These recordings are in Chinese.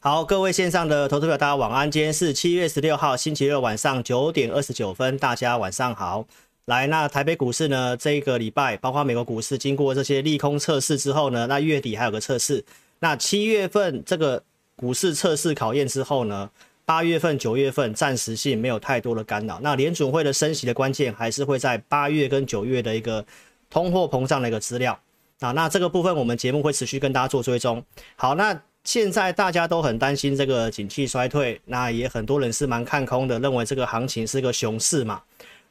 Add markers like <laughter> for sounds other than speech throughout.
好，各位线上的投资者，大家晚安。今天是七月十六号星期六晚上九点二十九分，大家晚上好。来，那台北股市呢？这一个礼拜，包括美国股市，经过这些利空测试之后呢，那月底还有个测试。那七月份这个股市测试考验之后呢，八月份、九月份暂时性没有太多的干扰。那联准会的升息的关键还是会在八月跟九月的一个通货膨胀的一个资料啊。那这个部分我们节目会持续跟大家做追踪。好，那现在大家都很担心这个景气衰退，那也很多人是蛮看空的，认为这个行情是个熊市嘛。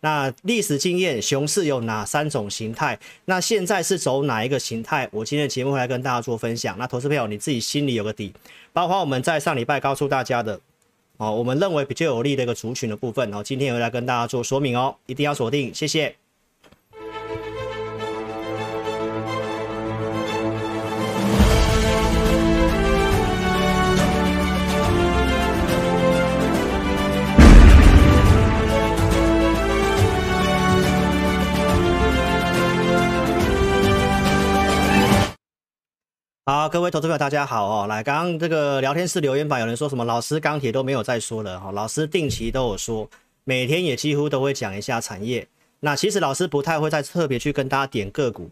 那历史经验，熊市有哪三种形态？那现在是走哪一个形态？我今天的节目会来跟大家做分享。那投资朋友你自己心里有个底，包括我们在上礼拜告诉大家的哦，我们认为比较有利的一个族群的部分哦，今天也会来跟大家做说明哦，一定要锁定，谢谢。好，各位投资者大家好哦。来，刚刚这个聊天室留言板有人说什么？老师钢铁都没有再说了哈。老师定期都有说，每天也几乎都会讲一下产业。那其实老师不太会再特别去跟大家点个股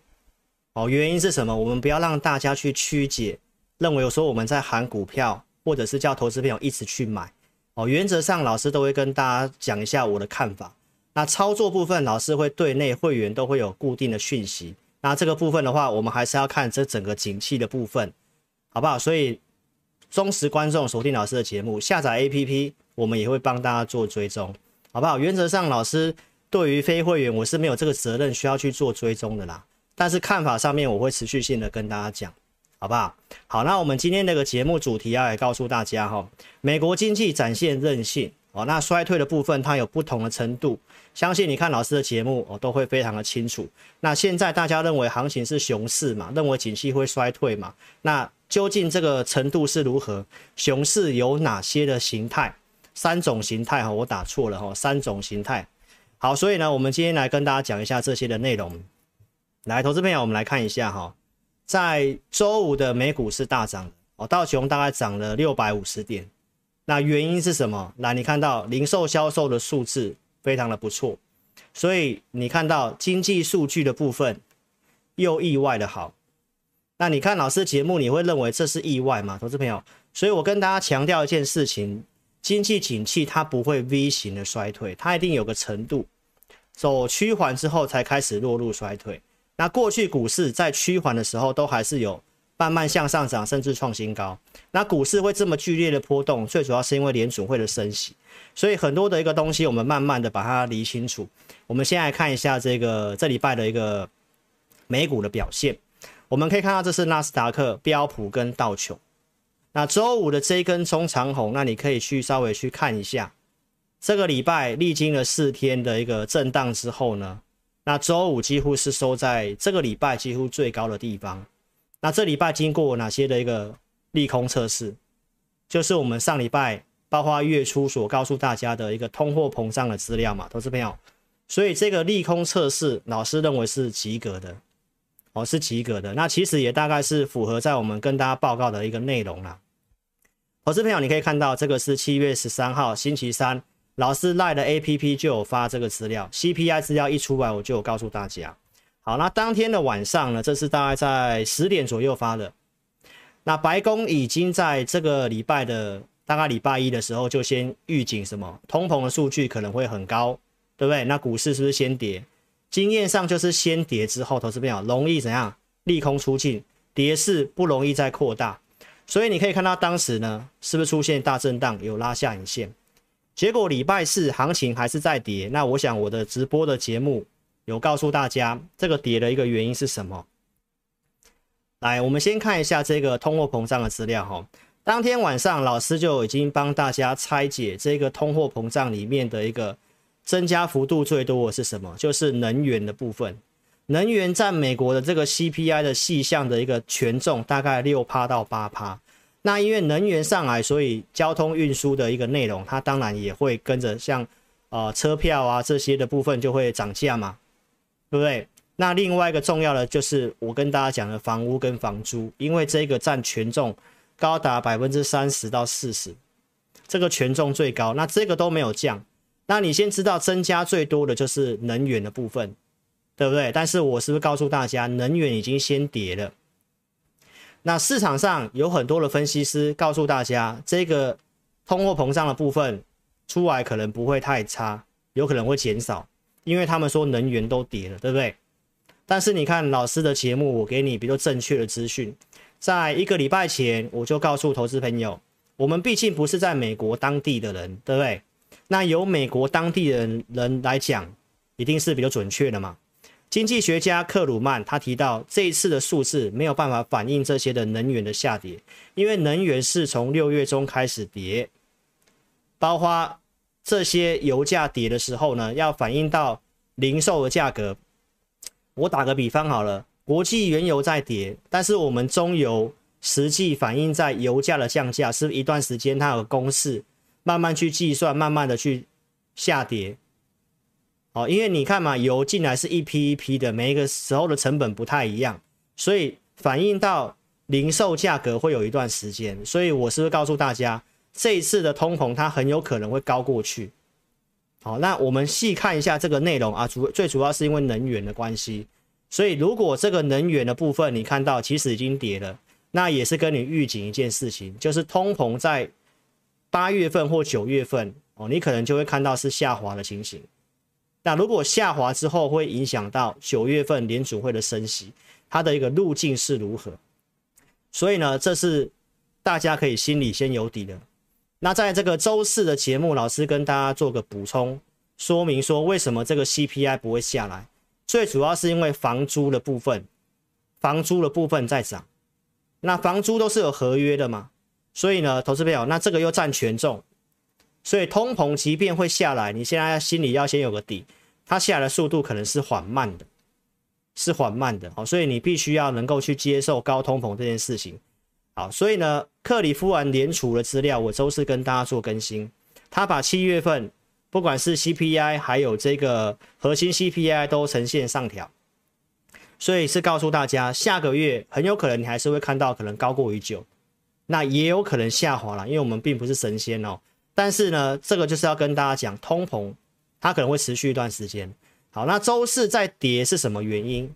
哦。原因是什么？我们不要让大家去曲解，认为有时候我们在喊股票，或者是叫投资朋友一直去买哦。原则上，老师都会跟大家讲一下我的看法。那操作部分，老师会对内会员都会有固定的讯息。那这个部分的话，我们还是要看这整个景气的部分，好不好？所以忠实观众锁定老师的节目，下载 APP，我们也会帮大家做追踪，好不好？原则上，老师对于非会员，我是没有这个责任需要去做追踪的啦。但是看法上面，我会持续性的跟大家讲，好不好？好，那我们今天这个节目主题要来告诉大家哈，美国经济展现韧性。哦，那衰退的部分它有不同的程度，相信你看老师的节目哦都会非常的清楚。那现在大家认为行情是熊市嘛，认为景气会衰退嘛？那究竟这个程度是如何？熊市有哪些的形态？三种形态哈，我打错了哈，三种形态。好，所以呢，我们今天来跟大家讲一下这些的内容。来，投资朋友，我们来看一下哈，在周五的美股是大涨的哦，道琼大概涨了六百五十点。那原因是什么？来，你看到零售销售的数字非常的不错，所以你看到经济数据的部分又意外的好。那你看老师节目，你会认为这是意外吗？投资朋友，所以我跟大家强调一件事情：经济景气它不会 V 型的衰退，它一定有个程度，走趋缓之后才开始落入衰退。那过去股市在趋缓的时候都还是有。慢慢向上涨，甚至创新高。那股市会这么剧烈的波动，最主要是因为联准会的升息。所以很多的一个东西，我们慢慢的把它理清楚。我们先来看一下这个这礼拜的一个美股的表现。我们可以看到，这是纳斯达克、标普跟道琼。那周五的这一根中长红，那你可以去稍微去看一下。这个礼拜历经了四天的一个震荡之后呢，那周五几乎是收在这个礼拜几乎最高的地方。那这礼拜经过哪些的一个利空测试？就是我们上礼拜包括月初所告诉大家的一个通货膨胀的资料嘛，投资朋友。所以这个利空测试，老师认为是及格的，哦，是及格的。那其实也大概是符合在我们跟大家报告的一个内容啦。投资朋友，你可以看到这个是七月十三号星期三，老师赖的 APP 就有发这个资料，CPI 资料一出来，我就有告诉大家。好，那当天的晚上呢？这是大概在十点左右发的。那白宫已经在这个礼拜的大概礼拜一的时候就先预警什么，通膨的数据可能会很高，对不对？那股市是不是先跌？经验上就是先跌之后，投资朋友容易怎样？利空出尽，跌势不容易再扩大。所以你可以看到当时呢，是不是出现大震荡，有拉下影线？结果礼拜四行情还是在跌。那我想我的直播的节目。有告诉大家这个跌的一个原因是什么？来，我们先看一下这个通货膨胀的资料哈。当天晚上老师就已经帮大家拆解这个通货膨胀里面的一个增加幅度最多的是什么？就是能源的部分。能源占美国的这个 CPI 的细项的一个权重大概六趴到八趴。那因为能源上来，所以交通运输的一个内容，它当然也会跟着像呃车票啊这些的部分就会涨价嘛。对不对？那另外一个重要的就是我跟大家讲的房屋跟房租，因为这个占权重高达百分之三十到四十，这个权重最高。那这个都没有降，那你先知道增加最多的就是能源的部分，对不对？但是我是不是告诉大家，能源已经先跌了？那市场上有很多的分析师告诉大家，这个通货膨胀的部分出来可能不会太差，有可能会减少，因为他们说能源都跌了，对不对？但是你看老师的节目，我给你比较正确的资讯。在一个礼拜前，我就告诉投资朋友，我们毕竟不是在美国当地的人，对不对？那由美国当地的人来讲，一定是比较准确的嘛。经济学家克鲁曼他提到，这一次的数字没有办法反映这些的能源的下跌，因为能源是从六月中开始跌，包括这些油价跌的时候呢，要反映到零售的价格。我打个比方好了。国际原油在跌，但是我们中油实际反映在油价的降价，是一段时间它有公式慢慢去计算，慢慢的去下跌。哦，因为你看嘛，油进来是一批一批的，每一个时候的成本不太一样，所以反映到零售价格会有一段时间。所以我是不是告诉大家，这一次的通膨它很有可能会高过去。好，那我们细看一下这个内容啊，主最主要是因为能源的关系。所以，如果这个能源的部分你看到其实已经跌了，那也是跟你预警一件事情，就是通膨在八月份或九月份哦，你可能就会看到是下滑的情形。那如果下滑之后会影响到九月份联储会的升息，它的一个路径是如何？所以呢，这是大家可以心里先有底的。那在这个周四的节目，老师跟大家做个补充说明，说为什么这个 CPI 不会下来。最主要是因为房租的部分，房租的部分在涨，那房租都是有合约的嘛，所以呢，投资朋友，那这个又占权重，所以通膨即便会下来，你现在心里要先有个底，它下来的速度可能是缓慢的，是缓慢的，好，所以你必须要能够去接受高通膨这件事情，好，所以呢，克里夫兰联储的资料，我周四跟大家做更新，他把七月份。不管是 CPI 还有这个核心 CPI 都呈现上调，所以是告诉大家，下个月很有可能你还是会看到可能高过于九，那也有可能下滑了，因为我们并不是神仙哦。但是呢，这个就是要跟大家讲，通膨它可能会持续一段时间。好，那周四再跌是什么原因？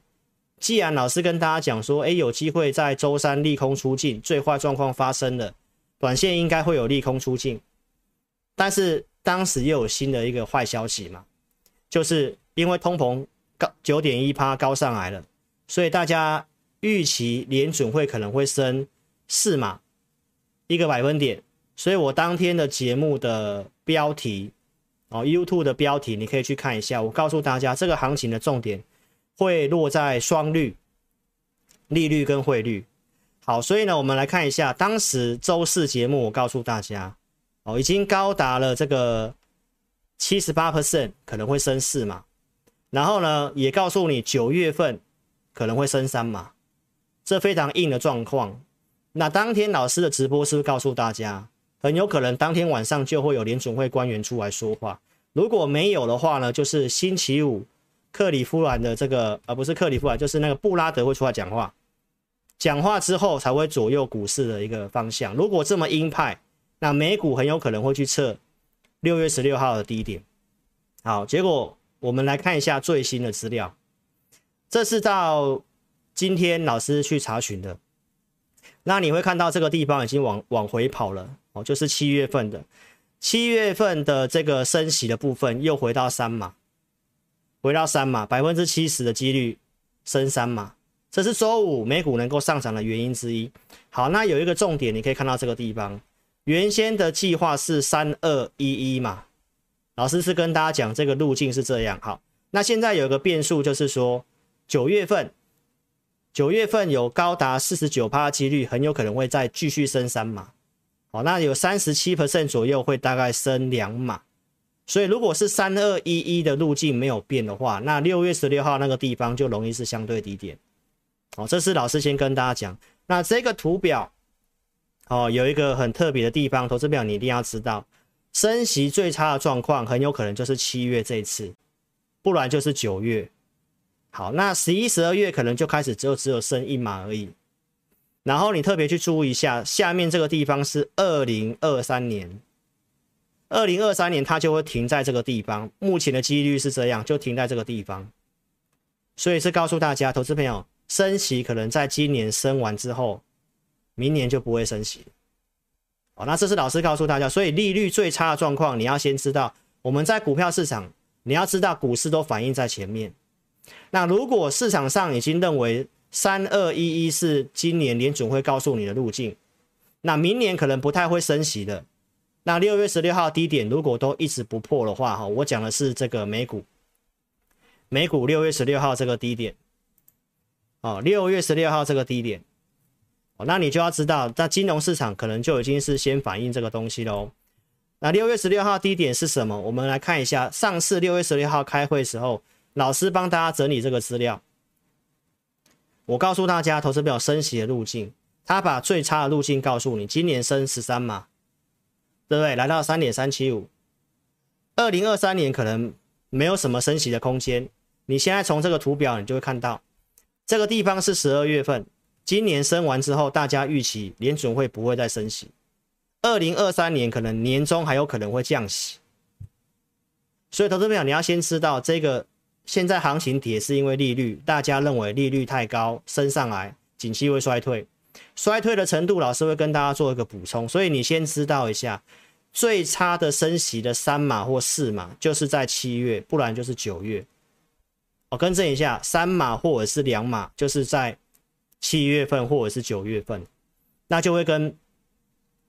既然老师跟大家讲说，诶，有机会在周三利空出尽，最坏状况发生了，短线应该会有利空出尽，但是。当时又有新的一个坏消息嘛，就是因为通膨高九点一趴高上来了，所以大家预期联准会可能会升四码一个百分点，所以我当天的节目的标题哦，YouTube 的标题你可以去看一下，我告诉大家这个行情的重点会落在双率、利率跟汇率。好，所以呢，我们来看一下当时周四节目，我告诉大家。已经高达了这个七十八 percent 可能会升四嘛，然后呢，也告诉你九月份可能会升三嘛，这非常硬的状况。那当天老师的直播是不是告诉大家，很有可能当天晚上就会有联准会官员出来说话？如果没有的话呢，就是星期五克里夫兰的这个，而不是克里夫兰，就是那个布拉德会出来讲话，讲话之后才会左右股市的一个方向。如果这么鹰派，那美股很有可能会去测六月十六号的低点。好，结果我们来看一下最新的资料，这是到今天老师去查询的。那你会看到这个地方已经往往回跑了哦，就是七月份的七月份的这个升息的部分又回到三码，回到三码，百分之七十的几率升三码，这是周五美股能够上涨的原因之一。好，那有一个重点，你可以看到这个地方。原先的计划是三二一一嘛，老师是跟大家讲这个路径是这样。好，那现在有一个变数，就是说九月份，九月份有高达四十九趴的几率，很有可能会再继续升三码。好，那有三十七 percent 左右会大概升两码。所以如果是三二一一的路径没有变的话，那六月十六号那个地方就容易是相对低点。好，这是老师先跟大家讲。那这个图表。哦，有一个很特别的地方，投资表你一定要知道，升息最差的状况很有可能就是七月这一次，不然就是九月。好，那十一、十二月可能就开始只有只有升一码而已。然后你特别去注意一下，下面这个地方是二零二三年，二零二三年它就会停在这个地方。目前的几率是这样，就停在这个地方。所以是告诉大家，投资朋友，升息可能在今年升完之后，明年就不会升息。哦，那这是老师告诉大家，所以利率最差的状况，你要先知道。我们在股票市场，你要知道股市都反映在前面。那如果市场上已经认为三二一一是今年联准会告诉你的路径，那明年可能不太会升息的。那六月十六号低点如果都一直不破的话，哈，我讲的是这个美股，美股六月十六号这个低点，哦，六月十六号这个低点。那你就要知道，在金融市场可能就已经是先反映这个东西喽。那六月十六号低点是什么？我们来看一下，上次六月十六号开会时候，老师帮大家整理这个资料。我告诉大家，投资表升息的路径，他把最差的路径告诉你，今年升十三嘛，对不对？来到三点三七五，二零二三年可能没有什么升息的空间。你现在从这个图表，你就会看到，这个地方是十二月份。今年升完之后，大家预期联准会不会再升息？二零二三年可能年中还有可能会降息。所以，投资朋友你要先知道，这个现在行情跌是因为利率，大家认为利率太高升上来，景气会衰退，衰退的程度，老师会跟大家做一个补充。所以你先知道一下，最差的升息的三码或四码，就是在七月，不然就是九月。我更正一下，三码或者是两码，就是在。七月份或者是九月份，那就会跟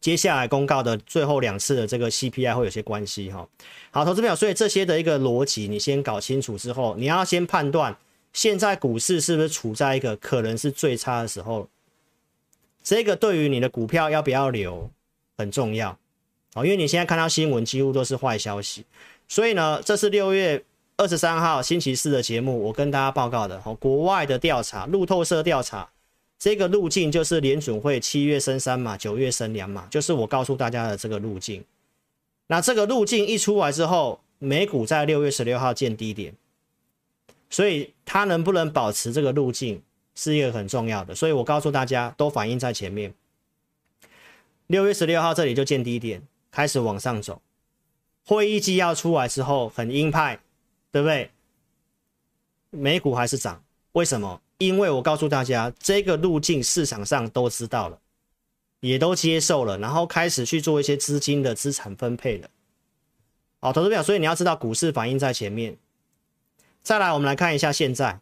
接下来公告的最后两次的这个 CPI 会有些关系哈。好，投资表，所以这些的一个逻辑你先搞清楚之后，你要先判断现在股市是不是处在一个可能是最差的时候。这个对于你的股票要不要留很重要哦，因为你现在看到新闻几乎都是坏消息，所以呢，这是六月二十三号星期四的节目，我跟大家报告的哦，国外的调查，路透社调查。这个路径就是联准会七月升三码，九月升两码，就是我告诉大家的这个路径。那这个路径一出来之后，美股在六月十六号见低点，所以它能不能保持这个路径是一个很重要的。所以我告诉大家，都反映在前面。六月十六号这里就见低点，开始往上走。会议纪要出来之后很鹰派，对不对？美股还是涨，为什么？因为我告诉大家，这个路径市场上都知道了，也都接受了，然后开始去做一些资金的资产分配了。好，投资表，所以你要知道股市反映在前面。再来，我们来看一下现在，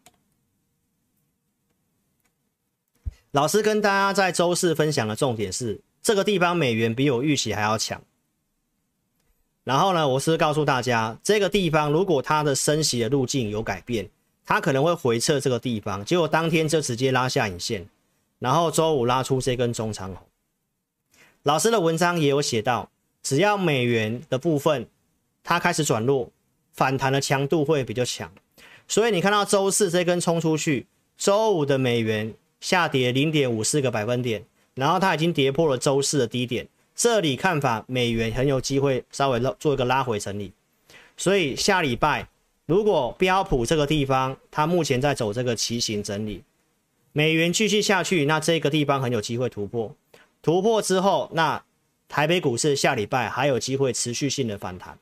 老师跟大家在周四分享的重点是，这个地方美元比我预期还要强。然后呢，我是告诉大家，这个地方如果它的升息的路径有改变。它可能会回测这个地方，结果当天就直接拉下影线，然后周五拉出这根中长红。老师的文章也有写到，只要美元的部分它开始转弱，反弹的强度会比较强。所以你看到周四这根冲出去，周五的美元下跌零点五四个百分点，然后它已经跌破了周四的低点，这里看法美元很有机会稍微做一个拉回整理。所以下礼拜。如果标普这个地方，它目前在走这个旗形整理，美元继续下去，那这个地方很有机会突破。突破之后，那台北股市下礼拜还有机会持续性的反弹。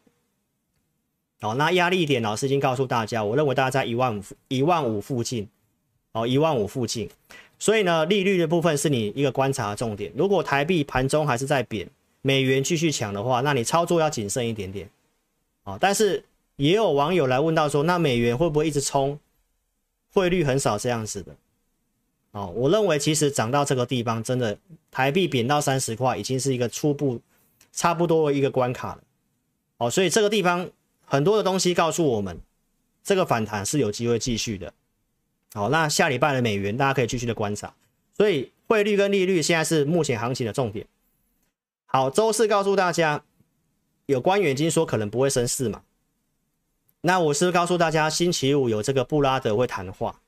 哦，那压力点老师已经告诉大家，我认为大家在一万五一万五附近，哦，一万五附近。所以呢，利率的部分是你一个观察重点。如果台币盘中还是在贬，美元继续强的话，那你操作要谨慎一点点。哦，但是。也有网友来问到说，那美元会不会一直冲？汇率很少这样子的。哦，我认为其实涨到这个地方，真的台币贬到三十块，已经是一个初步差不多的一个关卡了。哦，所以这个地方很多的东西告诉我们，这个反弹是有机会继续的。好，那下礼拜的美元大家可以继续的观察。所以汇率跟利率现在是目前行情的重点。好，周四告诉大家，有官员已经说可能不会升四嘛。那我是告诉大家，星期五有这个布拉德会谈话，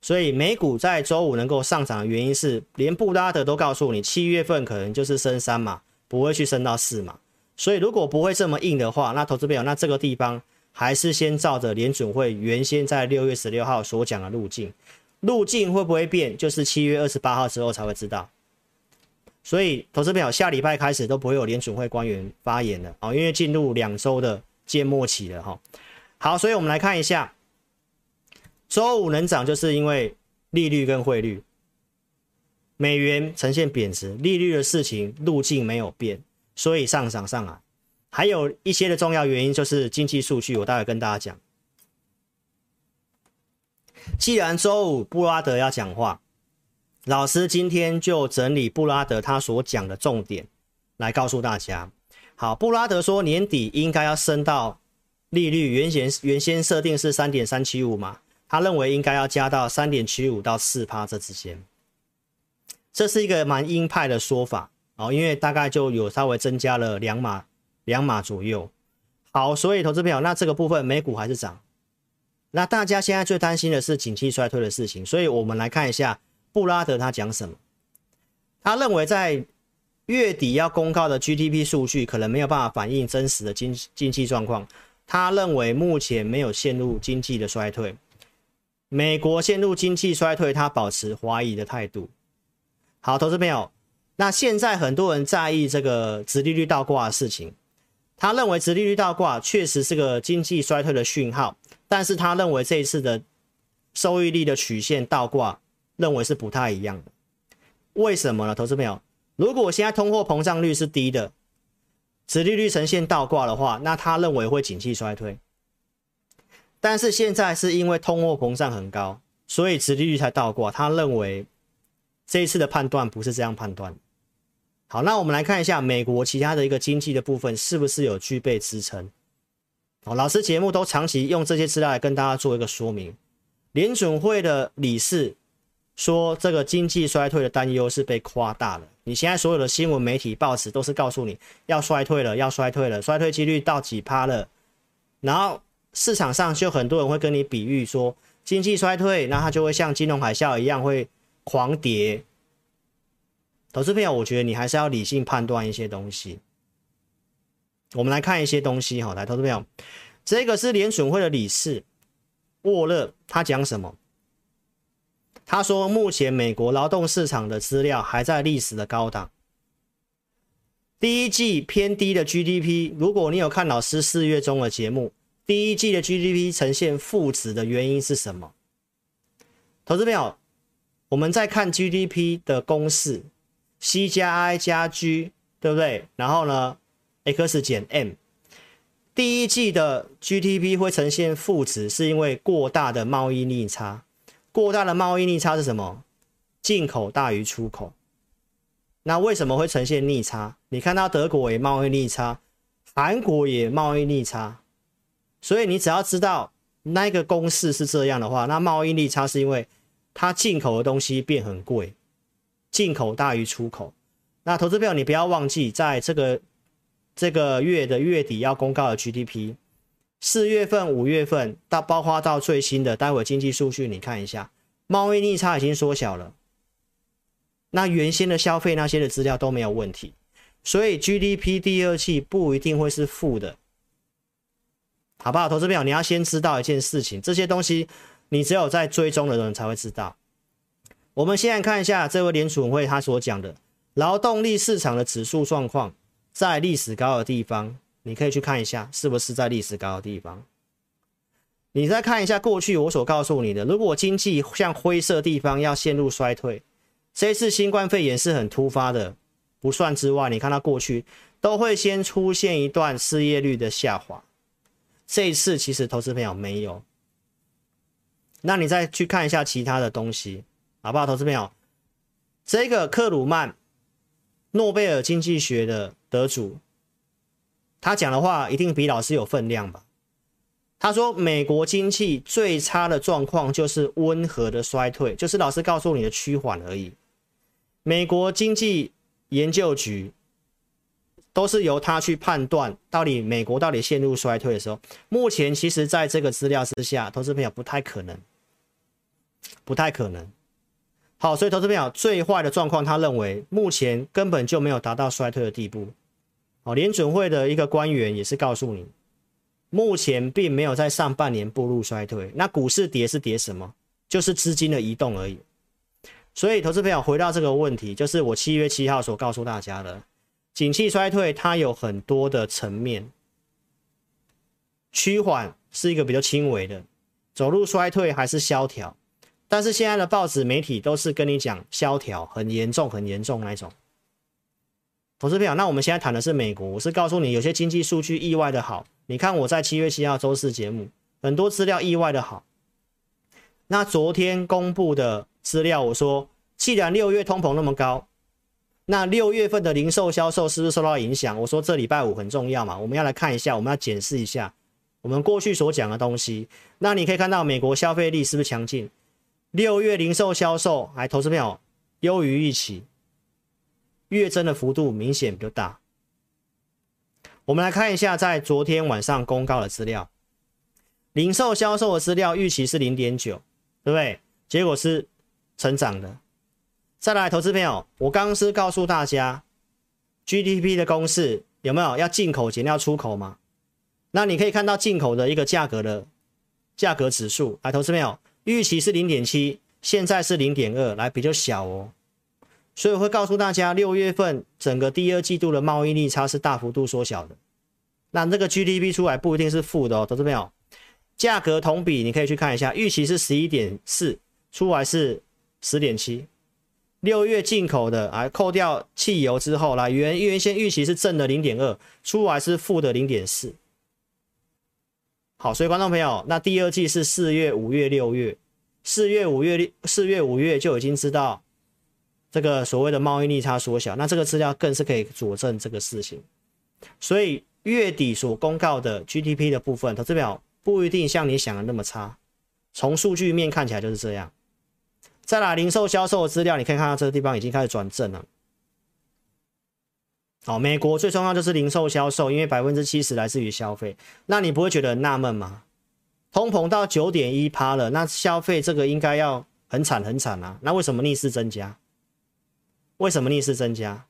所以美股在周五能够上涨的原因是，连布拉德都告诉你，七月份可能就是升三嘛，不会去升到四嘛。所以如果不会这么硬的话，那投资朋友，那这个地方还是先照着联准会原先在六月十六号所讲的路径。路径会不会变，就是七月二十八号之后才会知道。所以，投资朋友下礼拜开始都不会有联准会官员发言了哦，因为进入两周的届末期了哈。好，所以我们来看一下，周五能涨，就是因为利率跟汇率，美元呈现贬值，利率的事情路径没有变，所以上涨上来。还有一些的重要原因就是经济数据，我待会跟大家讲。既然周五布拉德要讲话。老师今天就整理布拉德他所讲的重点来告诉大家。好，布拉德说年底应该要升到利率原先原先设定是三点三七五嘛，他认为应该要加到三点七五到四趴这之间。这是一个蛮鹰派的说法哦，因为大概就有稍微增加了两码两码左右。好，所以投资朋友，那这个部分美股还是涨。那大家现在最担心的是景气衰退的事情，所以我们来看一下。布拉德他讲什么？他认为在月底要公告的 GDP 数据可能没有办法反映真实的经经济状况。他认为目前没有陷入经济的衰退，美国陷入经济衰退，他保持怀疑的态度。好，投资朋友，那现在很多人在意这个殖利率倒挂的事情。他认为殖利率倒挂确实是个经济衰退的讯号，但是他认为这一次的收益率的曲线倒挂。认为是不太一样的，为什么呢？投资朋友，如果现在通货膨胀率是低的，殖利率呈现倒挂的话，那他认为会景气衰退。但是现在是因为通货膨胀很高，所以殖利率才倒挂。他认为这一次的判断不是这样判断。好，那我们来看一下美国其他的一个经济的部分是不是有具备支撑。好，老师节目都长期用这些资料来跟大家做一个说明。联准会的理事。说这个经济衰退的担忧是被夸大了。你现在所有的新闻媒体报纸都是告诉你要衰退了，要衰退了，衰退几率到几趴了。然后市场上就很多人会跟你比喻说经济衰退，那它就会像金融海啸一样会狂跌。投资朋友，我觉得你还是要理性判断一些东西。我们来看一些东西哈，来，投资朋友，这个是联准会的理事沃勒，他讲什么？他说，目前美国劳动市场的资料还在历史的高档。第一季偏低的 GDP，如果你有看老师四月中的节目，第一季的 GDP 呈现负值的原因是什么？投资朋友，我们在看 GDP 的公式，C 加 I 加 G，对不对？然后呢，X 减 M，第一季的 GDP 会呈现负值，是因为过大的贸易逆差。过大的贸易逆差是什么？进口大于出口。那为什么会呈现逆差？你看到德国也贸易逆差，韩国也贸易逆差。所以你只要知道那个公式是这样的话，那贸易逆差是因为它进口的东西变很贵，进口大于出口。那投资票你不要忘记，在这个这个月的月底要公告的 GDP。四月份、五月份到包括到最新的，待会经济数据你看一下，贸易逆差已经缩小了。那原先的消费那些的资料都没有问题，所以 GDP 第二季不一定会是负的，好不好？投资朋友，你要先知道一件事情，这些东西你只有在追踪的人才会知道。我们现在看一下这位联储会他所讲的劳动力市场的指数状况，在历史高的地方。你可以去看一下，是不是在历史高的地方？你再看一下过去我所告诉你的，如果经济像灰色地方要陷入衰退，这一次新冠肺炎是很突发的，不算之外，你看到过去都会先出现一段失业率的下滑，这一次其实投资朋友没有。那你再去看一下其他的东西，好不好？投资朋友，这个克鲁曼，诺贝尔经济学的得主。他讲的话一定比老师有分量吧？他说，美国经济最差的状况就是温和的衰退，就是老师告诉你的趋缓而已。美国经济研究局都是由他去判断到底美国到底陷入衰退的时候，目前其实在这个资料之下，投资朋友不太可能，不太可能。好，所以投资朋友最坏的状况，他认为目前根本就没有达到衰退的地步。哦，联准会的一个官员也是告诉你，目前并没有在上半年步入衰退。那股市跌是跌什么？就是资金的移动而已。所以，投资朋友回到这个问题，就是我七月七号所告诉大家的，景气衰退它有很多的层面，趋缓是一个比较轻微的，走入衰退还是萧条。但是现在的报纸媒体都是跟你讲萧条很严重、很严重那种。投资朋友，那我们现在谈的是美国，我是告诉你有些经济数据意外的好。你看我在七月七号周四节目，很多资料意外的好。那昨天公布的资料，我说既然六月通膨那么高，那六月份的零售销售是不是受到影响？我说这礼拜五很重要嘛，我们要来看一下，我们要检视一下我们过去所讲的东西。那你可以看到美国消费力是不是强劲？六月零售销售，还投资朋友优于预期，月增的幅度明显比较大。我们来看一下，在昨天晚上公告的资料，零售销售的资料预期是零点九，对不对？结果是成长的。再来，投资朋友，我刚刚是告诉大家，GDP 的公式有没有要进口减掉出口嘛？那你可以看到进口的一个价格的价格指数，来，投资朋友。预期是零点七，现在是零点二，来比较小哦，所以我会告诉大家，六月份整个第二季度的贸易逆差是大幅度缩小的。那这个 GDP 出来不一定是负的哦，投资朋友，价格同比你可以去看一下，预期是十一点四，出来是十点七。六月进口的啊，扣掉汽油之后，来原原先预期是正的零点二，出来是负的零点四。好，所以观众朋友，那第二季是四月、五月、六月，四月、五月、四月、五月就已经知道这个所谓的贸易逆差缩小，那这个资料更是可以佐证这个事情。所以月底所公告的 GDP 的部分，投资表不一定像你想的那么差，从数据面看起来就是这样。再来零售销售的资料，你可以看到这个地方已经开始转正了。好，美国最重要就是零售销售，因为百分之七十来自于消费。那你不会觉得纳闷吗？通膨到九点一趴了，那消费这个应该要很惨很惨啊。那为什么逆势增加？为什么逆势增加？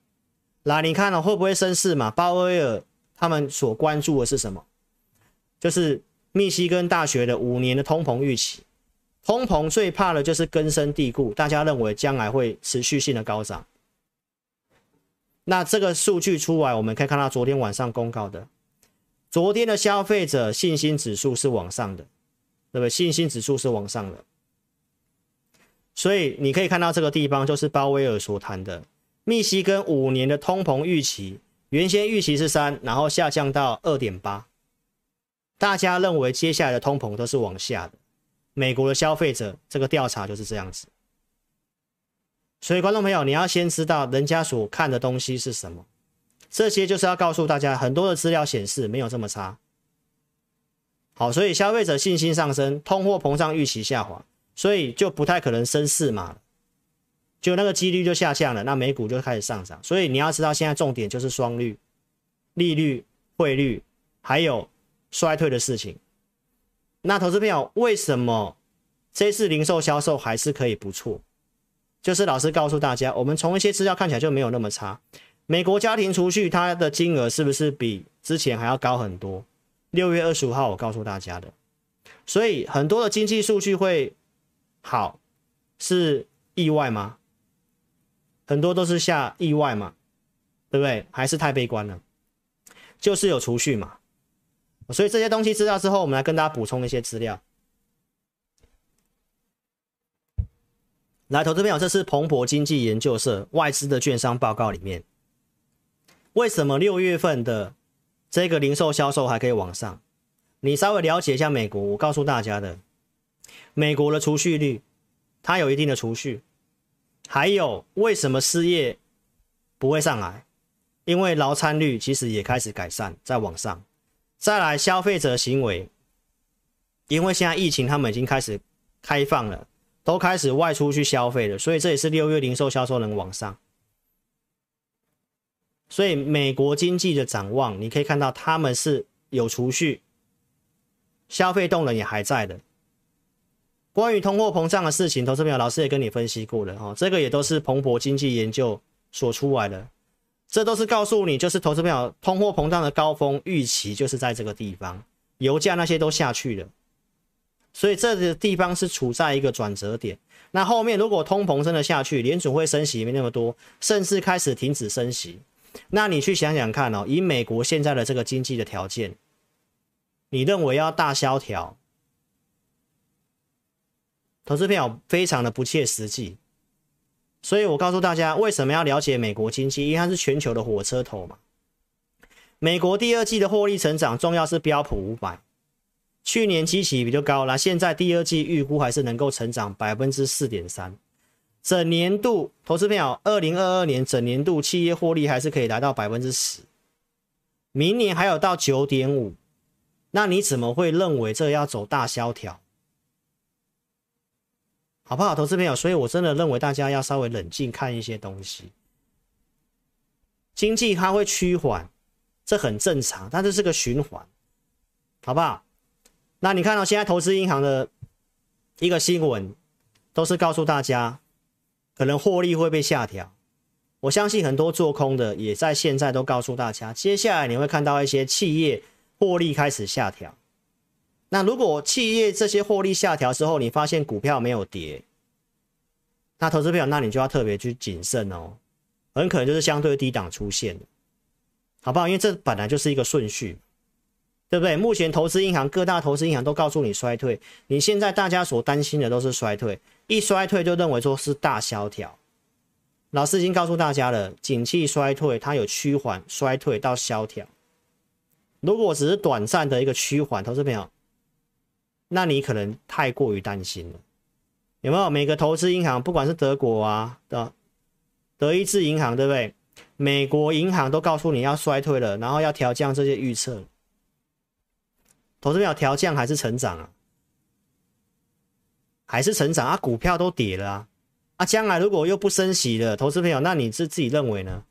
来，你看了、哦、会不会升势嘛？鲍威尔他们所关注的是什么？就是密西根大学的五年的通膨预期。通膨最怕的就是根深蒂固，大家认为将来会持续性的高涨。那这个数据出来，我们可以看到昨天晚上公告的，昨天的消费者信心指数是往上的，对不对？信心指数是往上的，所以你可以看到这个地方就是鲍威尔所谈的，密西根五年的通膨预期，原先预期是三，然后下降到二点八，大家认为接下来的通膨都是往下的，美国的消费者这个调查就是这样子。所以，观众朋友，你要先知道人家所看的东西是什么。这些就是要告诉大家，很多的资料显示没有这么差。好，所以消费者信心上升，通货膨胀预期下滑，所以就不太可能升四码，就那个几率就下降了，那美股就开始上涨。所以你要知道，现在重点就是双率、利率、汇率，还有衰退的事情。那投资朋友，为什么这次零售销售还是可以不错？就是老师告诉大家，我们从一些资料看起来就没有那么差。美国家庭储蓄它的金额是不是比之前还要高很多？六月二十五号我告诉大家的，所以很多的经济数据会好，是意外吗？很多都是下意外嘛，对不对？还是太悲观了？就是有储蓄嘛，所以这些东西知道之后，我们来跟大家补充一些资料。来，投资朋友，这是彭博经济研究社外资的券商报告里面，为什么六月份的这个零售销售还可以往上？你稍微了解一下美国，我告诉大家的，美国的储蓄率，它有一定的储蓄，还有为什么失业不会上来？因为劳参率其实也开始改善，在往上。再来，消费者行为，因为现在疫情，他们已经开始开放了。都开始外出去消费了，所以这也是六月零售销售能往上。所以美国经济的展望，你可以看到他们是有储蓄，消费动能也还在的。关于通货膨胀的事情，投资朋友老师也跟你分析过了哦，这个也都是彭博经济研究所出来的，这都是告诉你，就是投资朋友通货膨胀的高峰预期就是在这个地方，油价那些都下去了。所以这个地方是处在一个转折点。那后面如果通膨真的下去，联准会升息没那么多，甚至开始停止升息，那你去想想看哦，以美国现在的这个经济的条件，你认为要大萧条，投资朋友非常的不切实际。所以我告诉大家，为什么要了解美国经济？因为它是全球的火车头嘛。美国第二季的获利成长，重要是标普五百。去年基期比较高了，现在第二季预估还是能够成长百分之四点三。整年度投资票，二零二二年整年度企业获利还是可以达到百分之十，明年还有到九点五。那你怎么会认为这要走大萧条？好不好，投资朋友？所以我真的认为大家要稍微冷静看一些东西。经济它会趋缓，这很正常，但这是个循环，好不好？那你看到现在投资银行的一个新闻，都是告诉大家可能获利会被下调。我相信很多做空的也在现在都告诉大家，接下来你会看到一些企业获利开始下调。那如果企业这些获利下调之后，你发现股票没有跌，那投资朋友，那你就要特别去谨慎哦，很可能就是相对低档出现，好不好？因为这本来就是一个顺序。对不对？目前投资银行各大投资银行都告诉你衰退，你现在大家所担心的都是衰退，一衰退就认为说是大萧条。老师已经告诉大家了，景气衰退它有趋缓、衰退到萧条。如果只是短暂的一个趋缓，投资朋友，那你可能太过于担心了。有没有？每个投资银行，不管是德国啊的德意志银行，对不对？美国银行都告诉你要衰退了，然后要调降这些预测。投资票调降还是成长啊？还是成长啊？股票都跌了啊！啊，将来如果又不升息了，投资朋友，那你是自己认为呢？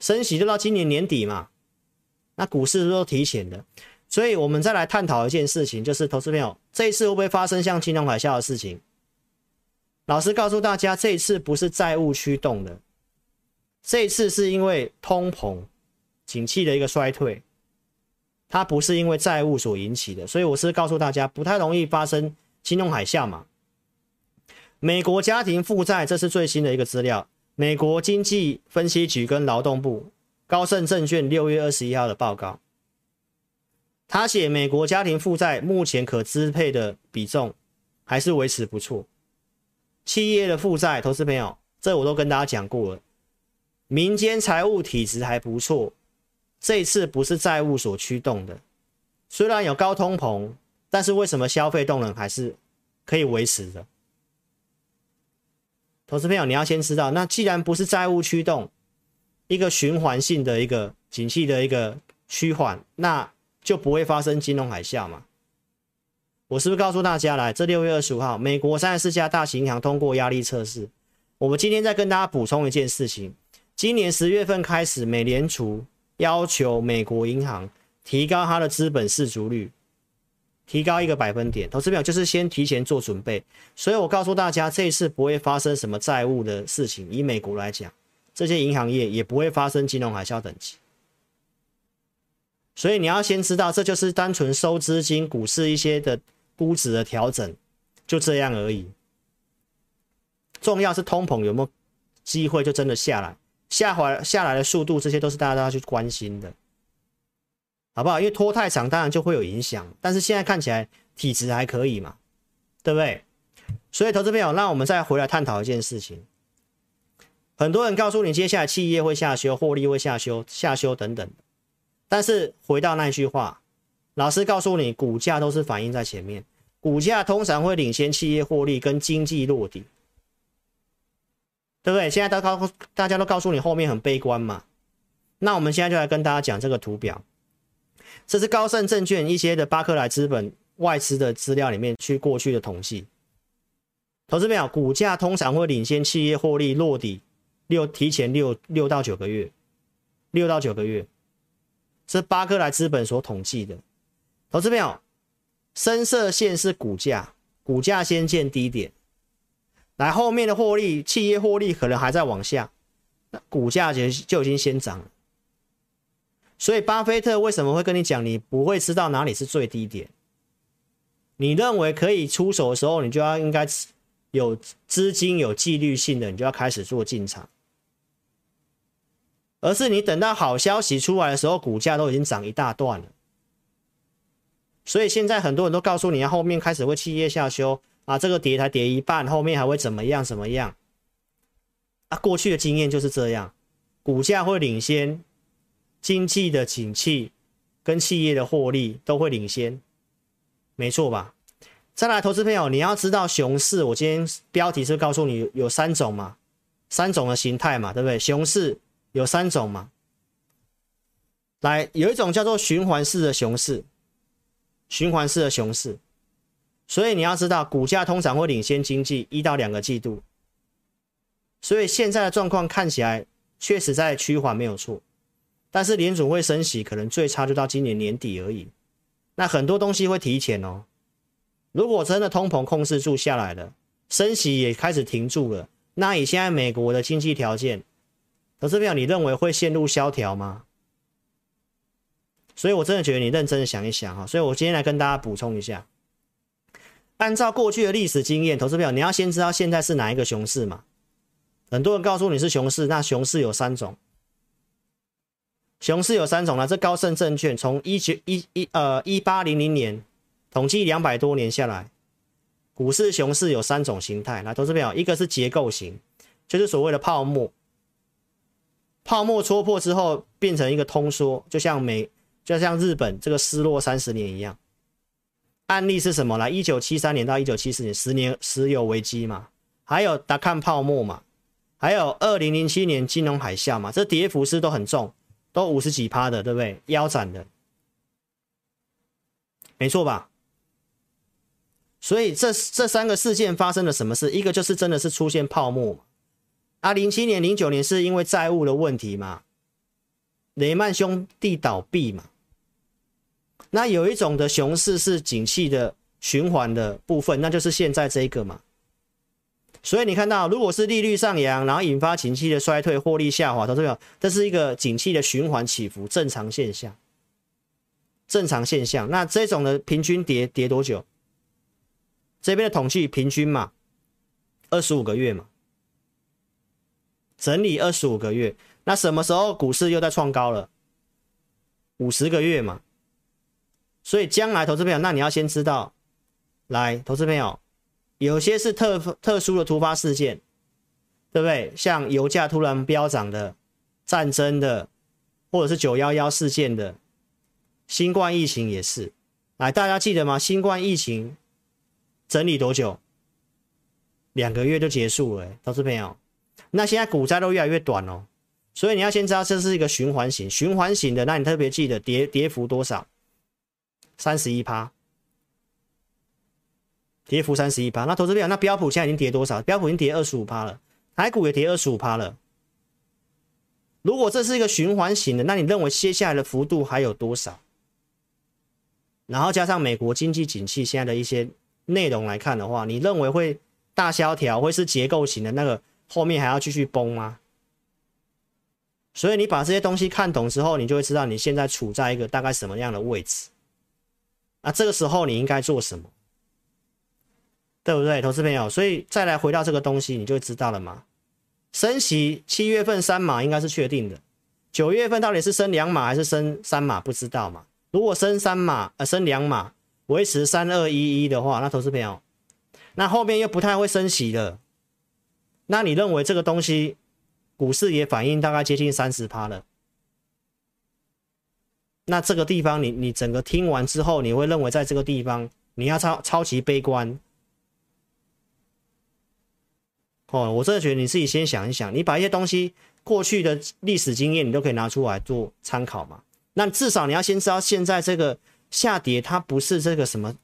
升息就到今年年底嘛？那股市都提前的，所以我们再来探讨一件事情，就是投资朋友，这一次会不会发生像金融海啸的事情？老师告诉大家，这一次不是债务驱动的，这一次是因为通膨、景气的一个衰退。它不是因为债务所引起的，所以我是告诉大家，不太容易发生金融海啸嘛。美国家庭负债，这是最新的一个资料。美国经济分析局跟劳动部高盛证券六月二十一号的报告，他写美国家庭负债目前可支配的比重还是维持不错。企业的负债，投资朋友，这我都跟大家讲过了，民间财务体质还不错。这次不是债务所驱动的，虽然有高通膨，但是为什么消费动能还是可以维持的？投资朋友，你要先知道，那既然不是债务驱动，一个循环性的一个景气的一个趋缓，那就不会发生金融海啸嘛？我是不是告诉大家，来，这六月二十五号，美国三十四家大型银行通过压力测试。我们今天再跟大家补充一件事情，今年十月份开始，美联储。要求美国银行提高它的资本市足率，提高一个百分点。投资表就是先提前做准备，所以我告诉大家，这一次不会发生什么债务的事情。以美国来讲，这些银行业也不会发生金融海啸等级。所以你要先知道，这就是单纯收资金、股市一些的估值的调整，就这样而已。重要是通膨有没有机会就真的下来。下滑下来的速度，这些都是大家都要去关心的，好不好？因为拖太长，当然就会有影响。但是现在看起来体质还可以嘛，对不对？所以投资朋友，那我们再回来探讨一件事情。很多人告诉你，接下来企业会下修，获利会下修，下修等等。但是回到那句话，老师告诉你，股价都是反映在前面，股价通常会领先企业获利跟经济落地。对不对？现在都告大家都告诉你后面很悲观嘛，那我们现在就来跟大家讲这个图表，这是高盛证券一些的巴克莱资本外资的资料里面去过去的统计，投资表股价通常会领先企业获利落底六提前六六到九个月，六到九个月，是巴克莱资本所统计的，投资表深色线是股价，股价先见低点。来后面的获利，企业获利可能还在往下，那股价就就已经先涨了。所以巴菲特为什么会跟你讲，你不会知道哪里是最低点？你认为可以出手的时候，你就要应该有资金、有纪律性的，你就要开始做进场。而是你等到好消息出来的时候，股价都已经涨一大段了。所以现在很多人都告诉你，后面开始会企业下修啊，这个跌才跌一半，后面还会怎么样？怎么样？啊，过去的经验就是这样，股价会领先，经济的景气跟企业的获利都会领先，没错吧？再来，投资朋友，你要知道熊市，我今天标题是告诉你有三种嘛，三种的形态嘛，对不对？熊市有三种嘛，来，有一种叫做循环式的熊市。循环式的熊市，所以你要知道，股价通常会领先经济一到两个季度。所以现在的状况看起来确实在趋缓，没有错。但是联储会升息，可能最差就到今年年底而已。那很多东西会提前哦。如果真的通膨控制住下来了，升息也开始停住了，那以现在美国的经济条件，投资朋友，你认为会陷入萧条吗？所以，我真的觉得你认真的想一想哈，所以我今天来跟大家补充一下，按照过去的历史经验，投资票你要先知道现在是哪一个熊市嘛？很多人告诉你是熊市，那熊市有三种，熊市有三种呢。这高盛证券从一九一一呃一八零零年统计两百多年下来，股市熊市有三种形态。来，投资票一个是结构型，就是所谓的泡沫，泡沫戳破之后变成一个通缩，就像美。就像日本这个失落三十年一样，案例是什么？来，一九七三年到一九七四年，十年石油危机嘛，还有达康泡沫嘛，还有二零零七年金融海啸嘛，这跌幅是都很重，都五十几趴的，对不对？腰斩的，没错吧？所以这这三个事件发生了什么事？一个就是真的是出现泡沫，啊，零七年、零九年是因为债务的问题嘛，雷曼兄弟倒闭嘛。那有一种的熊市是景气的循环的部分，那就是现在这一个嘛。所以你看到，如果是利率上扬，然后引发景气的衰退、获利下滑，都是有，这是一个景气的循环起伏，正常现象。正常现象。那这种的平均跌跌多久？这边的统计平均嘛，二十五个月嘛，整理二十五个月。那什么时候股市又在创高了？五十个月嘛。所以将来投资朋友，那你要先知道，来，投资朋友，有些是特特殊的突发事件，对不对？像油价突然飙涨的、战争的，或者是九幺幺事件的、新冠疫情也是。来，大家记得吗？新冠疫情整理多久？两个月就结束了，投资朋友。那现在股灾都越来越短哦，所以你要先知道这是一个循环型，循环型的，那你特别记得跌跌幅多少？三十一趴，跌幅三十一趴。那投资表，那标普现在已经跌多少？标普已经跌二十五趴了，台股也跌二十五趴了。如果这是一个循环型的，那你认为接下来的幅度还有多少？然后加上美国经济景气现在的一些内容来看的话，你认为会大萧条，会是结构型的那个后面还要继续崩吗？所以你把这些东西看懂之后，你就会知道你现在处在一个大概什么样的位置。那这个时候你应该做什么？对不对，投资朋友？所以再来回到这个东西，你就知道了嘛。升息七月份三码应该是确定的，九月份到底是升两码还是升三码不知道嘛。如果升三码呃升两码，维持三二一一的话，那投资朋友，那后面又不太会升息了。那你认为这个东西股市也反应大概接近三十趴了？那这个地方你，你整个听完之后，你会认为在这个地方你要超超级悲观哦。我真的觉得你自己先想一想，你把一些东西过去的历史经验，你都可以拿出来做参考嘛。那至少你要先知道，现在这个下跌它不是这个什么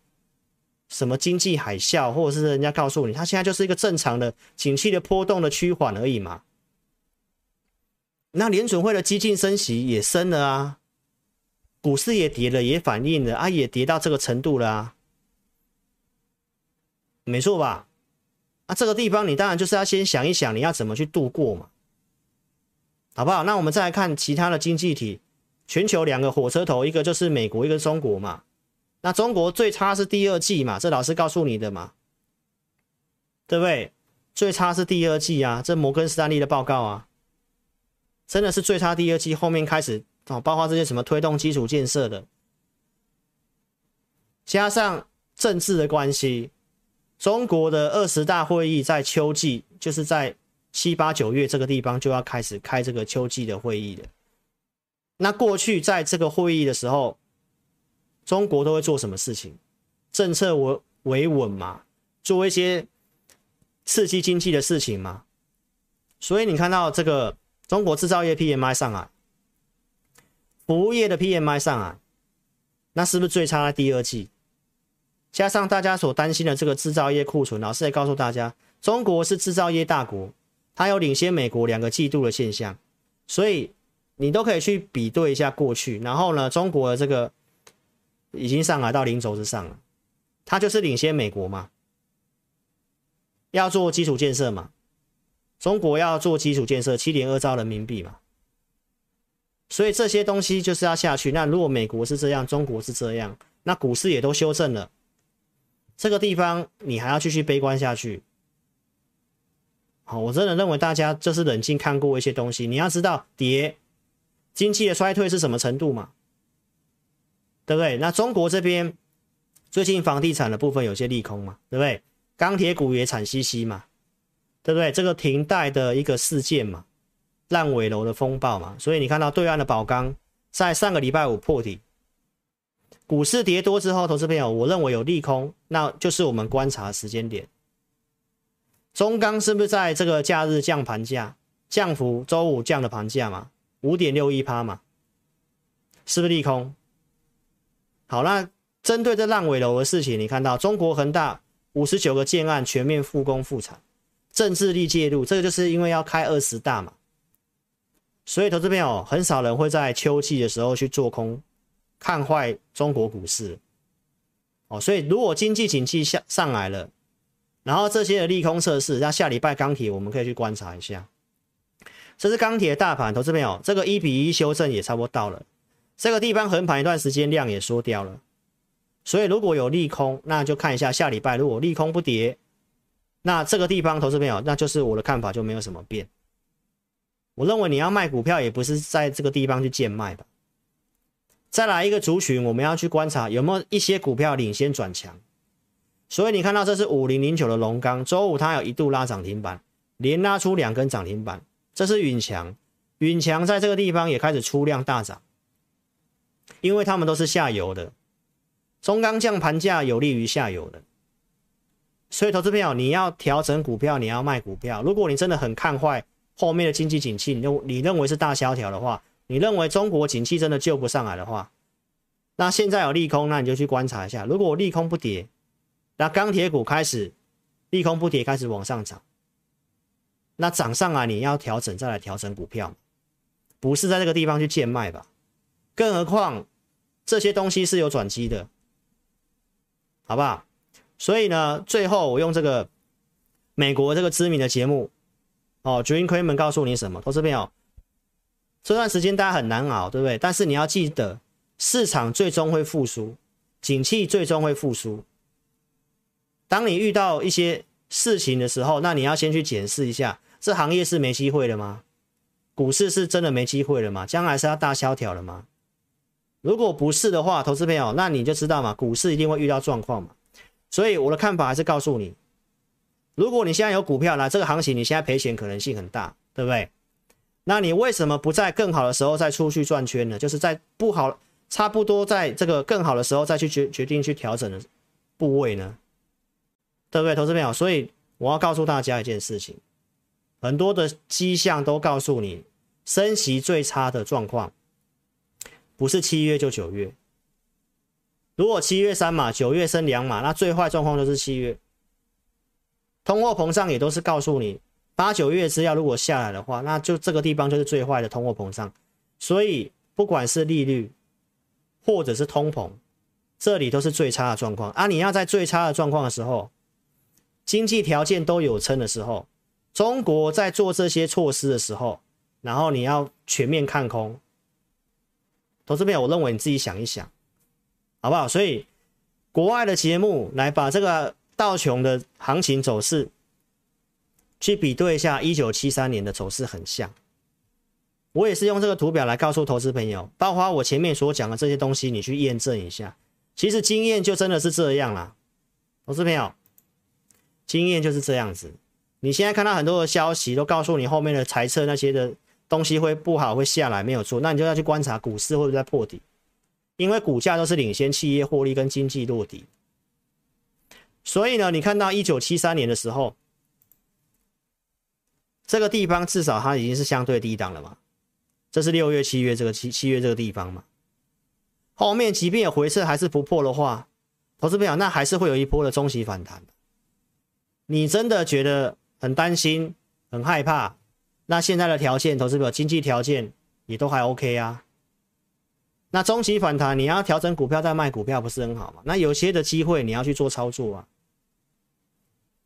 什么经济海啸，或者是人家告诉你，它现在就是一个正常的景气的波动的趋缓而已嘛。那联准会的激进升息也升了啊。股市也跌了，也反映了啊，也跌到这个程度了啊，没错吧？啊，这个地方你当然就是要先想一想，你要怎么去度过嘛，好不好？那我们再来看其他的经济体，全球两个火车头，一个就是美国，一个中国嘛。那中国最差是第二季嘛？这老师告诉你的嘛，对不对？最差是第二季啊，这摩根士丹利的报告啊，真的是最差第二季，后面开始哦，包括这些什么推动基础建设的，加上政治的关系，中国的二十大会议在秋季，就是在七八九月这个地方就要开始开这个秋季的会议的。那过去在这个会议的时候，中国都会做什么事情？政策维维稳嘛，做一些刺激经济的事情嘛。所以你看到这个中国制造业 PMI 上来，服务业的 PMI 上来，那是不是最差的第二季？加上大家所担心的这个制造业库存，老师也告诉大家，中国是制造业大国，它有领先美国两个季度的现象，所以。你都可以去比对一下过去，然后呢，中国的这个已经上来到零轴之上了，它就是领先美国嘛，要做基础建设嘛，中国要做基础建设，七点二兆人民币嘛，所以这些东西就是要下去。那如果美国是这样，中国是这样，那股市也都修正了，这个地方你还要继续悲观下去？好，我真的认为大家就是冷静看过一些东西，你要知道跌。经济的衰退是什么程度嘛？对不对？那中国这边最近房地产的部分有些利空嘛？对不对？钢铁股也惨兮兮嘛？对不对？这个停贷的一个事件嘛，烂尾楼的风暴嘛，所以你看到对岸的宝钢在上个礼拜五破底，股市跌多之后，投资朋友，我认为有利空，那就是我们观察的时间点。中钢是不是在这个假日降盘价，降幅周五降的盘价嘛？五点六一趴嘛，是不是利空？好，那针对这烂尾楼的事情，你看到中国恒大五十九个建案全面复工复产，政治力介入，这个就是因为要开二十大嘛，所以投资朋友很少人会在秋季的时候去做空，看坏中国股市。哦，所以如果经济景气下上来了，然后这些的利空测试，那下礼拜钢铁我们可以去观察一下。这是钢铁大盘，投资朋友，这个一比一修正也差不多到了，这个地方横盘一段时间，量也缩掉了，所以如果有利空，那就看一下下礼拜，如果利空不跌，那这个地方，投资朋友，那就是我的看法就没有什么变。我认为你要卖股票，也不是在这个地方去贱卖吧。再来一个族群，我们要去观察有没有一些股票领先转强。所以你看到这是五零零九的龙钢，周五它有一度拉涨停板，连拉出两根涨停板。这是允强，允强在这个地方也开始出量大涨，因为他们都是下游的，中钢降盘价有利于下游的，所以投资朋友你要调整股票，你要卖股票。如果你真的很看坏后面的经济景气，你认你认为是大萧条的话，你认为中国景气真的救不上来的话，那现在有利空，那你就去观察一下。如果利空不跌，那钢铁股开始利空不跌，开始往上涨。那涨上来你要调整，再来调整股票，不是在这个地方去贱卖吧？更何况这些东西是有转机的，好不好？所以呢，最后我用这个美国这个知名的节目哦，Jim Cramer 告诉你什么？投资朋友，这段时间大家很难熬，对不对？但是你要记得，市场最终会复苏，景气最终会复苏。当你遇到一些事情的时候，那你要先去检视一下。这行业是没机会了吗？股市是真的没机会了吗？将来是要大萧条了吗？如果不是的话，投资朋友，那你就知道嘛，股市一定会遇到状况嘛。所以我的看法还是告诉你，如果你现在有股票，那这个行情你现在赔钱可能性很大，对不对？那你为什么不在更好的时候再出去转圈呢？就是在不好，差不多在这个更好的时候再去决决定去调整的部位呢？对不对，投资朋友？所以我要告诉大家一件事情。很多的迹象都告诉你，升息最差的状况不是七月就九月。如果七月三码，九月升两码，那最坏状况就是七月。通货膨胀也都是告诉你，八九月之要如果下来的话，那就这个地方就是最坏的通货膨胀。所以不管是利率或者是通膨，这里都是最差的状况啊！你要在最差的状况的时候，经济条件都有撑的时候。中国在做这些措施的时候，然后你要全面看空，投资朋友，我认为你自己想一想，好不好？所以国外的节目来把这个道琼的行情走势去比对一下，一九七三年的走势很像。我也是用这个图表来告诉投资朋友，包括我前面所讲的这些东西，你去验证一下。其实经验就真的是这样啦，投资朋友，经验就是这样子。你现在看到很多的消息都告诉你后面的财测那些的东西会不好，会下来没有错，那你就要去观察股市会不会在破底，因为股价都是领先企业获利跟经济落底。所以呢，你看到一九七三年的时候，这个地方至少它已经是相对低档了嘛。这是六月、七月这个七七月这个地方嘛？后面即便有回撤还是不破的话，投资朋友那还是会有一波的中期反弹。你真的觉得很担心、很害怕？那现在的条件，投资朋友经济条件也都还 OK 啊。那中期反弹，你要调整股票再卖股票不是很好吗？那有些的机会你要去做操作啊，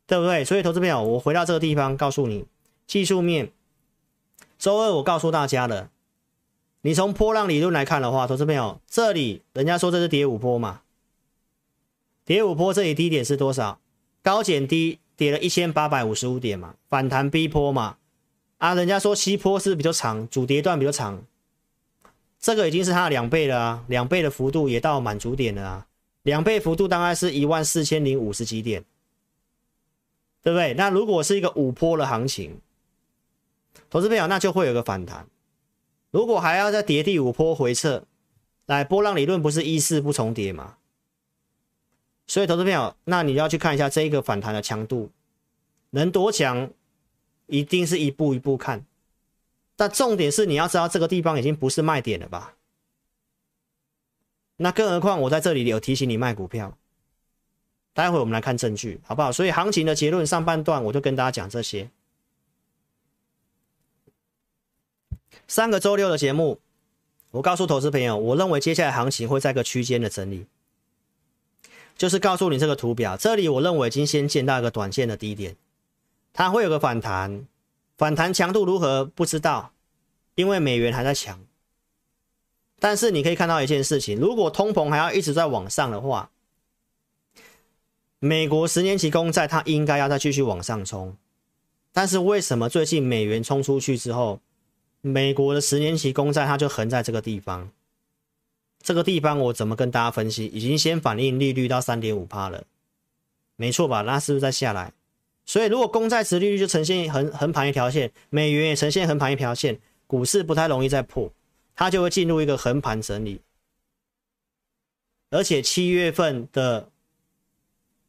对不对？所以投资朋友，我回到这个地方告诉你，技术面，周二我告诉大家了。你从波浪理论来看的话，投资朋友，这里人家说这是跌五波嘛？跌五波，这里低点是多少？高减低，跌了一千八百五十五点嘛？反弹 B 波嘛？啊，人家说 C 波是比较长，主跌段比较长，这个已经是它的两倍了啊，两倍的幅度也到满足点了啊，两倍幅度大概是一万四千零五十几点，对不对？那如果是一个五波的行情，投资朋友，那就会有个反弹。如果还要再跌第五波回撤，来波浪理论不是一四不重叠吗？所以投资朋友，那你要去看一下这一个反弹的强度能多强，一定是一步一步看。但重点是你要知道这个地方已经不是卖点了吧？那更何况我在这里有提醒你卖股票，待会我们来看证据好不好？所以行情的结论上半段我就跟大家讲这些。三个周六的节目，我告诉投资朋友，我认为接下来行情会在一个区间的整理，就是告诉你这个图表，这里我认为已经先见到一个短线的低点，它会有个反弹，反弹强度如何不知道，因为美元还在强。但是你可以看到一件事情，如果通膨还要一直在往上的话，美国十年期公债它应该要再继续往上冲，但是为什么最近美元冲出去之后，美国的十年期公债，它就横在这个地方。这个地方我怎么跟大家分析？已经先反映利率到三点五趴了，没错吧？那是不是再下来？所以如果公债殖利率就呈现横横盘一条线，美元也呈现横盘一条线，股市不太容易再破，它就会进入一个横盘整理。而且七月份的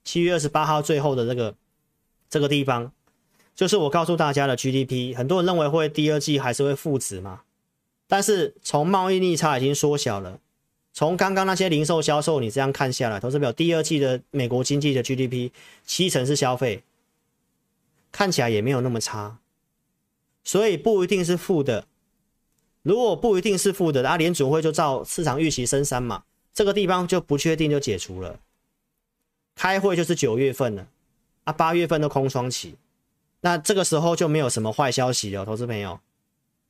七月二十八号最后的这个这个地方。就是我告诉大家的 GDP，很多人认为会第二季还是会负值嘛，但是从贸易逆差已经缩小了，从刚刚那些零售销售你这样看下来，投资表第二季的美国经济的 GDP 七成是消费，看起来也没有那么差，所以不一定是负的。如果不一定是负的，那联储会就照市场预期升三嘛，这个地方就不确定就解除了，开会就是九月份了，啊八月份都空窗期。那这个时候就没有什么坏消息了，投资朋友，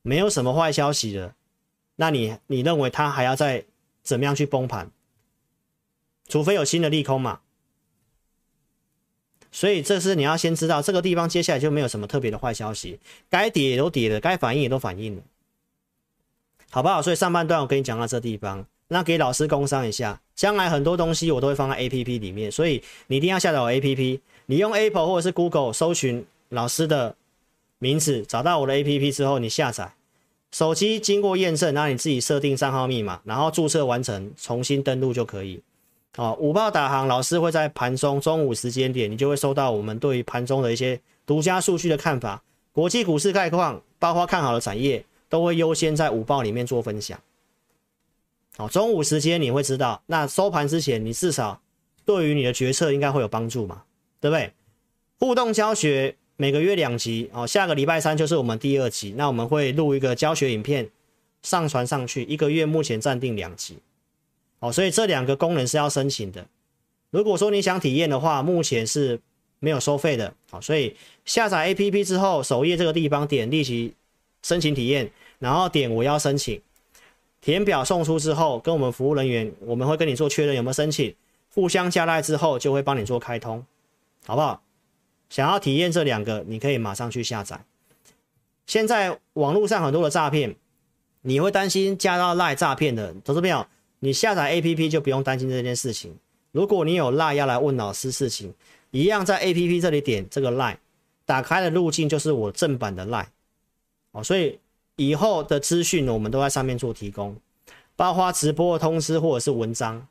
没有什么坏消息了。那你你认为它还要再怎么样去崩盘？除非有新的利空嘛。所以这是你要先知道，这个地方接下来就没有什么特别的坏消息，该跌也都跌了，该反应也都反应了，好不好？所以上半段我跟你讲到这地方，那给老师工商一下，将来很多东西我都会放在 APP 里面，所以你一定要下载我 APP，你用 Apple 或者是 Google 搜寻。老师的名字，找到我的 APP 之后，你下载，手机经过验证，然后你自己设定账号密码，然后注册完成，重新登录就可以。好，午报导航，老师会在盘中中午时间点，你就会收到我们对于盘中的一些独家数据的看法，国际股市概况，包括看好的产业，都会优先在午报里面做分享。好，中午时间你会知道，那收盘之前，你至少对于你的决策应该会有帮助嘛，对不对？互动教学。每个月两集哦，下个礼拜三就是我们第二集。那我们会录一个教学影片，上传上去。一个月目前暂定两集，哦，所以这两个功能是要申请的。如果说你想体验的话，目前是没有收费的。好，所以下载 APP 之后，首页这个地方点立即申请体验，然后点我要申请，填表送出之后，跟我们服务人员我们会跟你做确认有没有申请，互相加赖之后就会帮你做开通，好不好？想要体验这两个，你可以马上去下载。现在网络上很多的诈骗，你会担心加到赖诈骗的，投资朋友，你下载 APP 就不用担心这件事情。如果你有赖要来问老师事情，一样在 APP 这里点这个赖，打开的路径就是我正版的赖，哦，所以以后的资讯我们都在上面做提供，包括直播的通知或者是文章，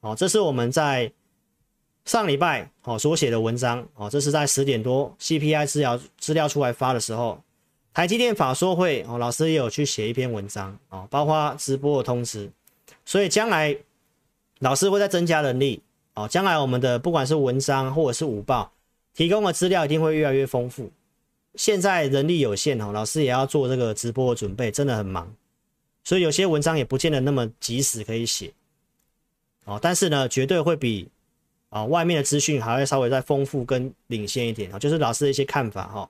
哦，这是我们在。上礼拜哦所写的文章哦，这是在十点多 CPI 资料资料出来发的时候，台积电法说会哦，老师也有去写一篇文章哦，包括直播的通知，所以将来老师会再增加人力哦，将来我们的不管是文章或者是午报提供的资料一定会越来越丰富。现在人力有限哦，老师也要做这个直播的准备，真的很忙，所以有些文章也不见得那么及时可以写哦，但是呢，绝对会比。啊，外面的资讯还会稍微再丰富跟领先一点啊，就是老师的一些看法哈。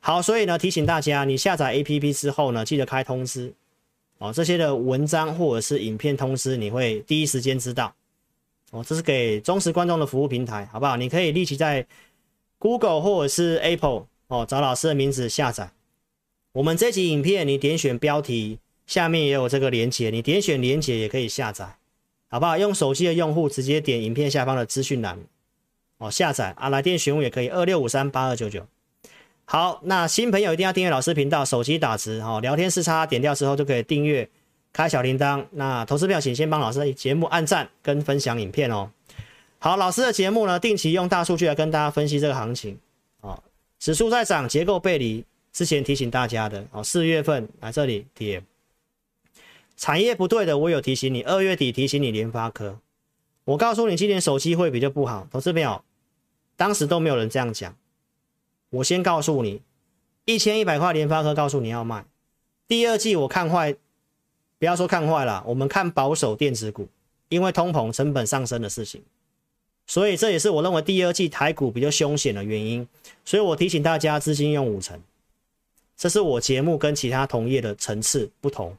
好，所以呢，提醒大家，你下载 APP 之后呢，记得开通知哦，这些的文章或者是影片通知，你会第一时间知道哦。这是给忠实观众的服务平台，好不好？你可以立即在 Google 或者是 Apple 哦，找老师的名字下载。我们这集影片，你点选标题下面也有这个连接，你点选连接也可以下载。好不好？用手机的用户直接点影片下方的资讯栏哦，下载啊，来电询问也可以，二六五三八二九九。好，那新朋友一定要订阅老师频道，手机打字哦，聊天视差点掉之后就可以订阅，开小铃铛。那投资票请先帮老师的节目按赞跟分享影片哦。好，老师的节目呢，定期用大数据来跟大家分析这个行情哦，指数在涨，结构背离，之前提醒大家的哦，四月份来这里跌。产业不对的，我有提醒你。二月底提醒你联发科，我告诉你今年手机会比较不好。投资朋友，当时都没有人这样讲。我先告诉你，一千一百块联发科，告诉你要卖。第二季我看坏，不要说看坏了，我们看保守电子股，因为通膨成本上升的事情。所以这也是我认为第二季台股比较凶险的原因。所以我提醒大家，资金用五成，这是我节目跟其他同业的层次不同。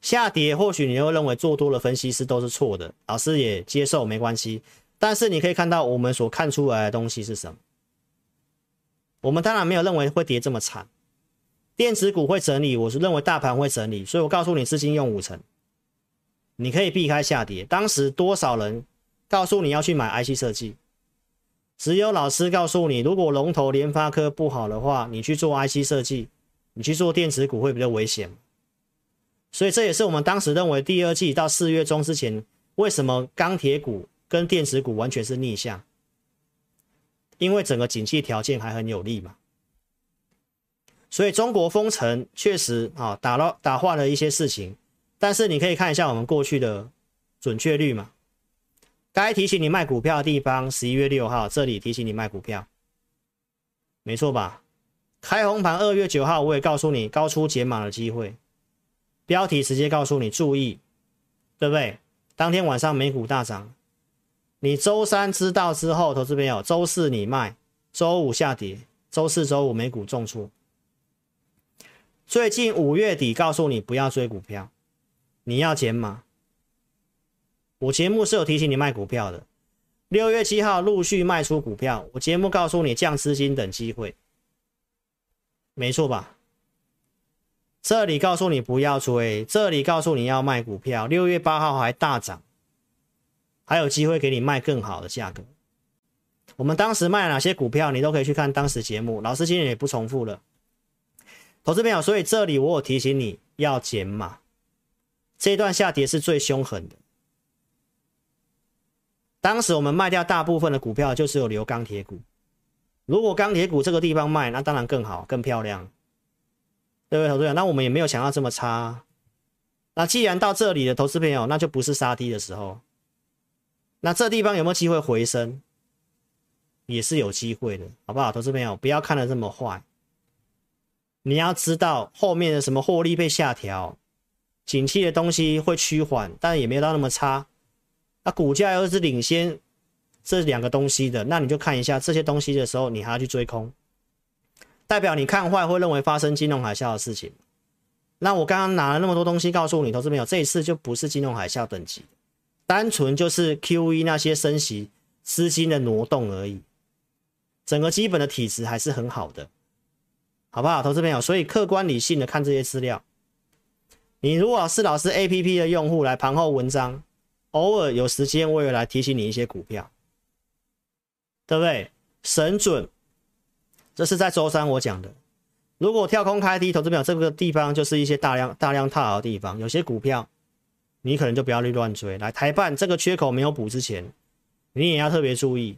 下跌，或许你会认为做多的分析师都是错的，老师也接受，没关系。但是你可以看到我们所看出来的东西是什么？我们当然没有认为会跌这么惨，电子股会整理，我是认为大盘会整理，所以我告诉你，资金用五成，你可以避开下跌。当时多少人告诉你要去买 IC 设计？只有老师告诉你，如果龙头联发科不好的话，你去做 IC 设计，你去做电子股会比较危险。所以这也是我们当时认为第二季到四月中之前，为什么钢铁股跟电子股完全是逆向？因为整个景气条件还很有利嘛。所以中国封城确实啊打了打坏了一些事情，但是你可以看一下我们过去的准确率嘛。该提醒你卖股票的地方，十一月六号这里提醒你卖股票，没错吧？开红盘二月九号我也告诉你高出解码的机会。标题直接告诉你注意，对不对？当天晚上美股大涨，你周三知道之后，投资朋友，周四你卖，周五下跌，周四周五美股重挫。最近五月底告诉你不要追股票，你要减码。我节目是有提醒你卖股票的。六月七号陆续卖出股票，我节目告诉你降资金等机会，没错吧？这里告诉你不要追，这里告诉你要卖股票。六月八号还大涨，还有机会给你卖更好的价格。我们当时卖了哪些股票，你都可以去看当时节目。老师今天也不重复了。投资朋友，所以这里我有提醒你要减码。这一段下跌是最凶狠的。当时我们卖掉大部分的股票，就是有留钢铁股。如果钢铁股这个地方卖，那当然更好，更漂亮。对不对，投资朋友？那我们也没有想到这么差。那既然到这里的投资朋友，那就不是杀低的时候。那这地方有没有机会回升？也是有机会的，好不好？投资朋友，不要看得这么坏。你要知道后面的什么获利被下调，景气的东西会趋缓，但也没有到那么差。那股价又是领先这两个东西的，那你就看一下这些东西的时候，你还要去追空。代表你看坏，会认为发生金融海啸的事情。那我刚刚拿了那么多东西告诉你，投资朋友，这一次就不是金融海啸等级，单纯就是 QE 那些升息资金的挪动而已，整个基本的体质还是很好的，好不好，投资朋友？所以客观理性的看这些资料，你如果是老师 APP 的用户来盘后文章，偶尔有时间我也来提醒你一些股票，对不对？神准，这是在周三我讲的。如果跳空开低，投资朋友这个地方就是一些大量大量套牢的地方，有些股票。你可能就不要去乱追。来，台半这个缺口没有补之前，你也要特别注意。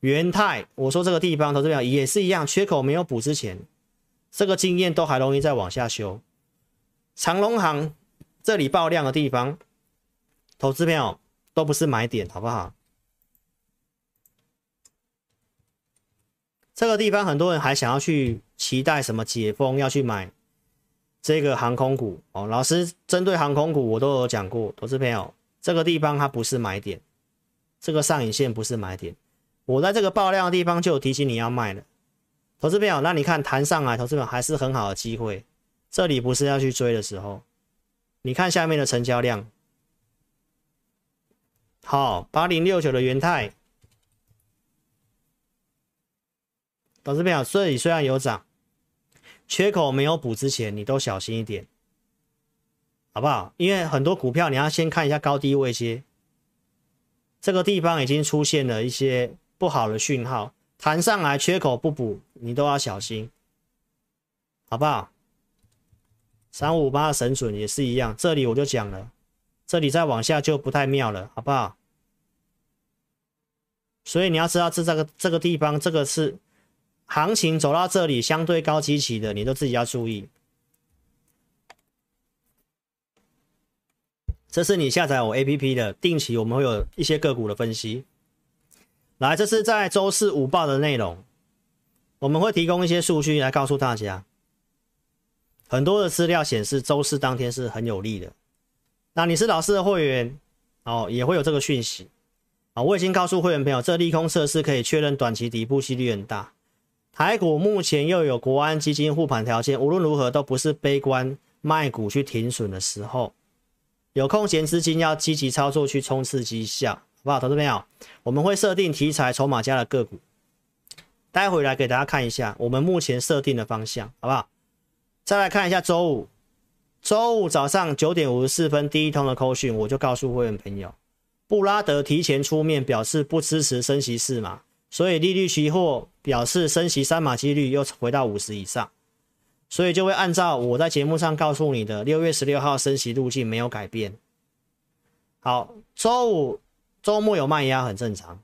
元泰，我说这个地方投资表也是一样，缺口没有补之前，这个经验都还容易再往下修。长荣航这里爆量的地方，投资票都不是买点，好不好？这个地方很多人还想要去期待什么解封，要去买。这个航空股哦，老师针对航空股我都有讲过，投资朋友，这个地方它不是买点，这个上影线不是买点，我在这个爆量的地方就有提醒你要卖了，投资朋友，那你看弹上来，投资朋友还是很好的机会，这里不是要去追的时候，你看下面的成交量，好，八零六九的元泰，投资朋友，这里虽然有涨。缺口没有补之前，你都小心一点，好不好？因为很多股票你要先看一下高低位阶，这个地方已经出现了一些不好的讯号，弹上来缺口不补，你都要小心，好不好？三五八的神准也是一样，这里我就讲了，这里再往下就不太妙了，好不好？所以你要知道，这这个这个地方，这个是。行情走到这里，相对高基期的，你都自己要注意。这是你下载我 APP 的定期，我们会有一些个股的分析。来，这是在周四午报的内容，我们会提供一些数据来告诉大家。很多的资料显示，周四当天是很有利的。那你是老师的会员哦，也会有这个讯息啊。我已经告诉会员朋友，这利空测试可以确认短期底部几率很大。台股目前又有国安基金护盘条件，无论如何都不是悲观卖股去停损的时候。有空闲资金要积极操作去冲刺绩效，好不好？投资朋友，我们会设定题材筹码佳的个股，待会来给大家看一下我们目前设定的方向，好不好？再来看一下周五，周五早上九点五十四分第一通的扣讯，我就告诉会员朋友，布拉德提前出面表示不支持升息四码。所以利率期货表示升息三码几率又回到五十以上，所以就会按照我在节目上告诉你的六月十六号升息路径没有改变。好，周五周末有卖压很正常，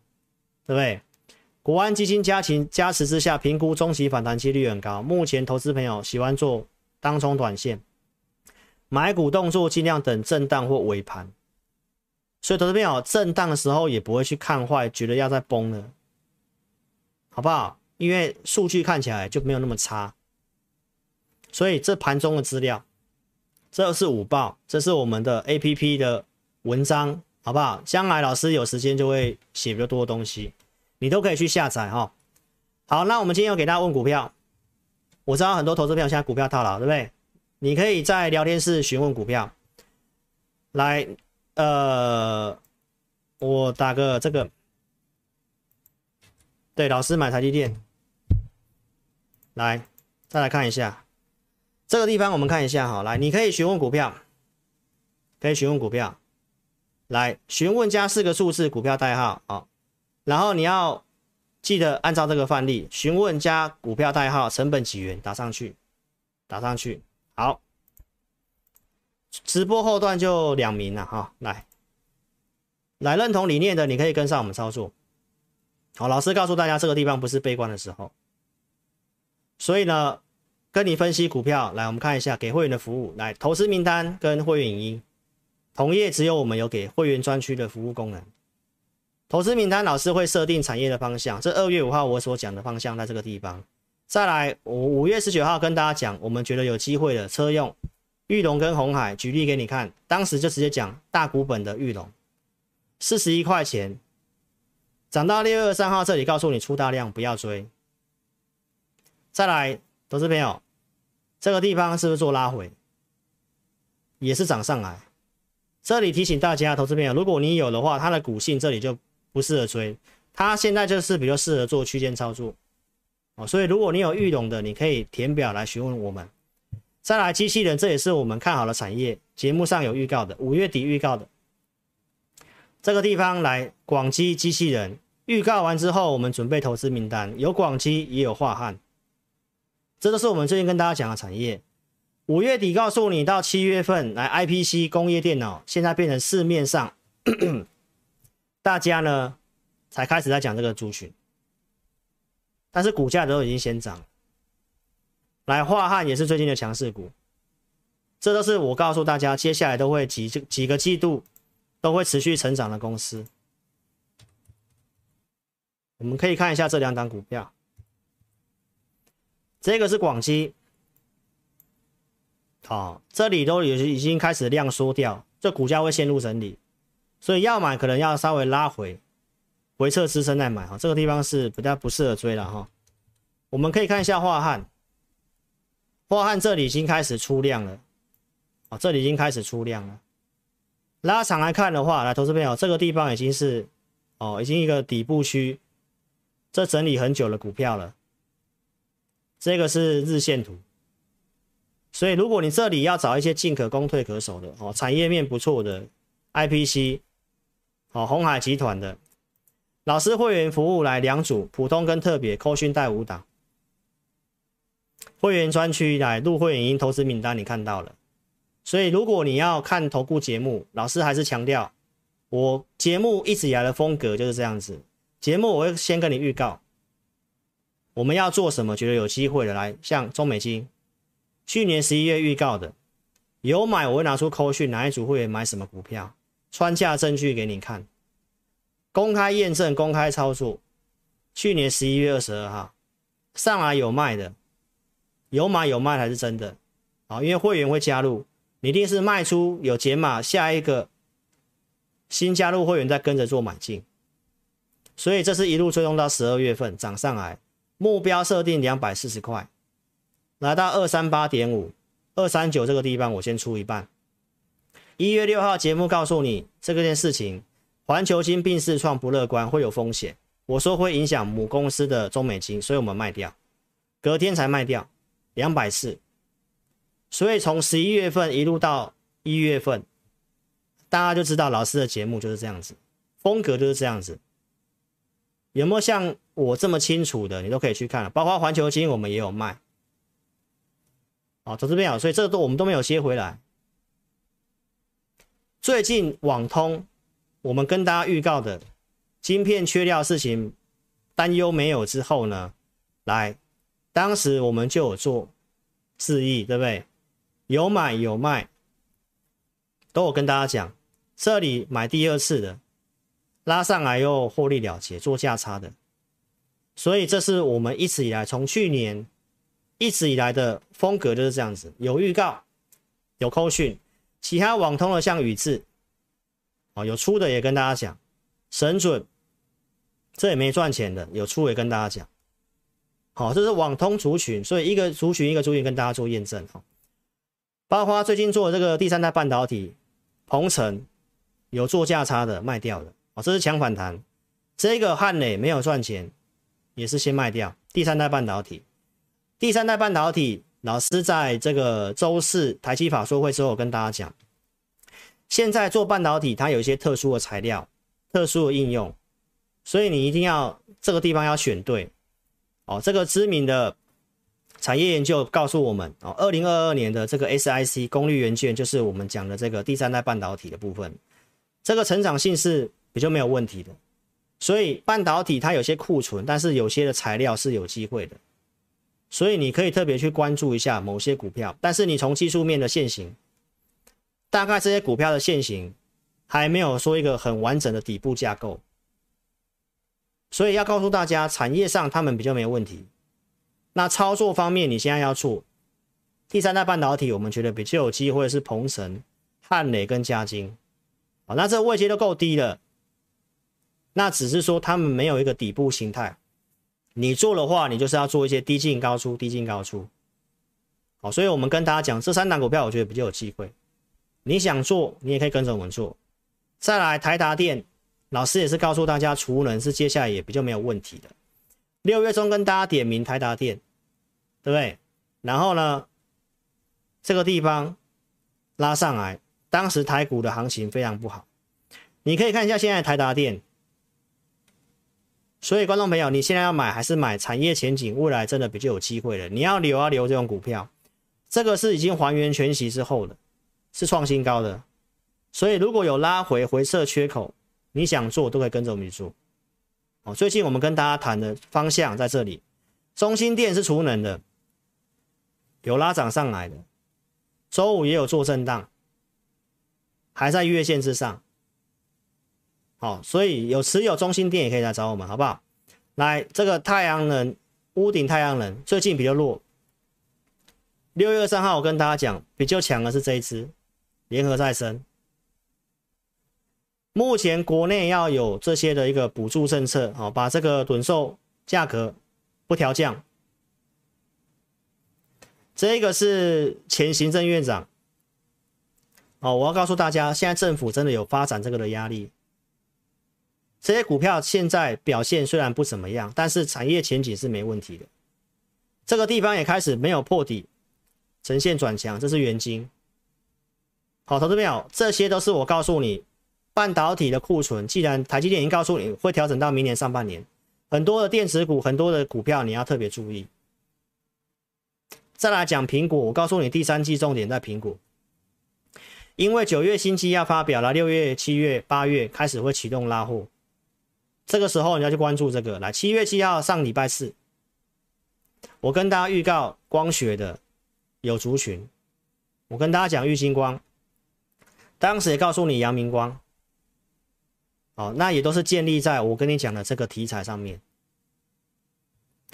对不对？国安基金加情加持之下，评估中期反弹几率很高。目前投资朋友喜欢做当冲短线，买股动作尽量等震荡或尾盘。所以投资朋友震荡的时候也不会去看坏，觉得要再崩了。好不好？因为数据看起来就没有那么差，所以这盘中的资料，这是午报，这是我们的 APP 的文章，好不好？将来老师有时间就会写比较多的东西，你都可以去下载哈。好，那我们今天要给大家问股票，我知道很多投资朋友现在股票套牢，对不对？你可以在聊天室询问股票，来，呃，我打个这个。对，老师买台积电，来，再来看一下。这个地方，我们看一下哈，来，你可以询问股票，可以询问股票，来询问加四个数字股票代号啊，然后你要记得按照这个范例，询问加股票代号，成本几元，打上去，打上去，好，直播后段就两名了哈，来，来认同理念的，你可以跟上我们操作。好，老师告诉大家，这个地方不是悲观的时候，所以呢，跟你分析股票，来，我们看一下给会员的服务，来，投资名单跟会员影音，同业只有我们有给会员专区的服务功能。投资名单，老师会设定产业的方向，这二月五号我所讲的方向在这个地方。再来，五五月十九号跟大家讲，我们觉得有机会的车用玉龙跟红海，举例给你看，当时就直接讲大股本的玉龙，四十一块钱。涨到六月三号这里，告诉你出大量不要追。再来，投资朋友，这个地方是不是做拉回？也是涨上来，这里提醒大家，投资朋友，如果你有的话，它的股性这里就不适合追，它现在就是比较适合做区间操作。哦，所以如果你有裕隆的，你可以填表来询问我们。再来，机器人，这也是我们看好的产业，节目上有预告的，五月底预告的。这个地方来，广基机器人预告完之后，我们准备投资名单，有广基也有化汉，这都是我们最近跟大家讲的产业。五月底告诉你，到七月份来，IPC 工业电脑现在变成市面上 <clears throat> 大家呢才开始在讲这个族群。但是股价都已经先涨，来化汉也是最近的强势股，这都是我告诉大家，接下来都会几几个季度都会持续成长的公司。我们可以看一下这两档股票，这个是广西，好，这里都有已经开始量缩掉，这股价会陷入整理，所以要买可能要稍微拉回。回撤支撑再买哈，这个地方是比较不适合追了哈。我们可以看一下樺汉，樺汉这里已经开始出量了，啊，这里已经开始出量了。拉长来看的话，来，投资朋友，这个地方已经是哦，已经一个底部区，这整理很久的股票了。这个是日线图，所以如果你这里要找一些进可攻退可守的哦，产业面不错的 IPC，哦，红海集团的。老师会员服务来两组，普通跟特别，扣讯带五档。会员专区来入会员营投资名单，你看到了。所以如果你要看投顾节目，老师还是强调，我节目一直以来的风格就是这样子。节目我会先跟你预告，我们要做什么，觉得有机会的来，像中美金，去年十一月预告的，有买我会拿出扣讯，哪一组会员买什么股票，穿价证据给你看。公开验证，公开操作。去年十一月二十二号上来有卖的，有买有卖才是真的啊！因为会员会加入，你一定是卖出有减码，下一个新加入会员再跟着做买进，所以这是一路追踪到十二月份涨上来，目标设定两百四十块，来到二三八点五、二三九这个地方，我先出一半。一月六号节目告诉你这个件事情。环球金并视创不乐观，会有风险。我说会影响母公司的中美金，所以我们卖掉，隔天才卖掉两百四。所以从十一月份一路到一月份，大家就知道老师的节目就是这样子，风格就是这样子。有没有像我这么清楚的？你都可以去看了，包括环球晶我们也有卖。好，投资朋友，所以这个都我们都没有接回来。最近网通。我们跟大家预告的晶片缺料事情，担忧没有之后呢，来，当时我们就有做示意，对不对？有买有卖，都有跟大家讲，这里买第二次的，拉上来又获利了结，做价差的，所以这是我们一直以来从去年一直以来的风格就是这样子，有预告，有扣讯，其他网通的像宇智。哦，有出的也跟大家讲，神准，这也没赚钱的，有出也跟大家讲。好，这是网通族群，所以一个族群一个族群跟大家做验证哈。包括最近做的这个第三代半导体，鹏程有做价差的卖掉的，哦，这是强反弹。这个汉磊没有赚钱，也是先卖掉。第三代半导体，第三代半导体，老师在这个周四台积法说会之后跟大家讲。现在做半导体，它有一些特殊的材料、特殊的应用，所以你一定要这个地方要选对哦。这个知名的产业研究告诉我们哦，二零二二年的这个 SiC 功率元件就是我们讲的这个第三代半导体的部分，这个成长性是比较没有问题的。所以半导体它有些库存，但是有些的材料是有机会的，所以你可以特别去关注一下某些股票，但是你从技术面的线型。大概这些股票的线型还没有说一个很完整的底部架构，所以要告诉大家，产业上他们比较没有问题。那操作方面，你现在要做第三代半导体，我们觉得比较有机会是鹏程、汉磊跟嘉晶。好，那这位阶都够低了，那只是说他们没有一个底部形态。你做的话，你就是要做一些低进高出、低进高出。好，所以我们跟大家讲，这三档股票我觉得比较有机会。你想做，你也可以跟着我们做。再来台达电，老师也是告诉大家，储能是接下来也比较没有问题的。六月中跟大家点名台达电，对不对？然后呢，这个地方拉上来，当时台股的行情非常不好。你可以看一下现在台达电。所以观众朋友，你现在要买还是买产业前景未来真的比较有机会了？你要留要留这种股票，这个是已经还原全息之后的，是创新高的。所以如果有拉回回撤缺口，你想做都可以跟着我们去做。哦，最近我们跟大家谈的方向在这里，中心电是储能的，有拉涨上来的，周五也有做震荡，还在月线之上。好，所以有持有中心店也可以来找我们，好不好？来，这个太阳能屋顶太阳能最近比较弱。六月二三号我跟大家讲，比较强的是这一支联合再生。目前国内要有这些的一个补助政策，好，把这个趸售价格不调降。这个是前行政院长。哦，我要告诉大家，现在政府真的有发展这个的压力。这些股票现在表现虽然不怎么样，但是产业前景是没问题的。这个地方也开始没有破底，呈现转强，这是元晶。好，投资朋友，这些都是我告诉你，半导体的库存。既然台积电已经告诉你会调整到明年上半年，很多的电子股、很多的股票你要特别注意。再来讲苹果，我告诉你，第三季重点在苹果，因为九月新机要发表了，六月、七月、八月开始会启动拉货。这个时候你要去关注这个，来七月七号上礼拜四，我跟大家预告光学的有族群，我跟大家讲玉晶光，当时也告诉你阳明光，哦，那也都是建立在我跟你讲的这个题材上面，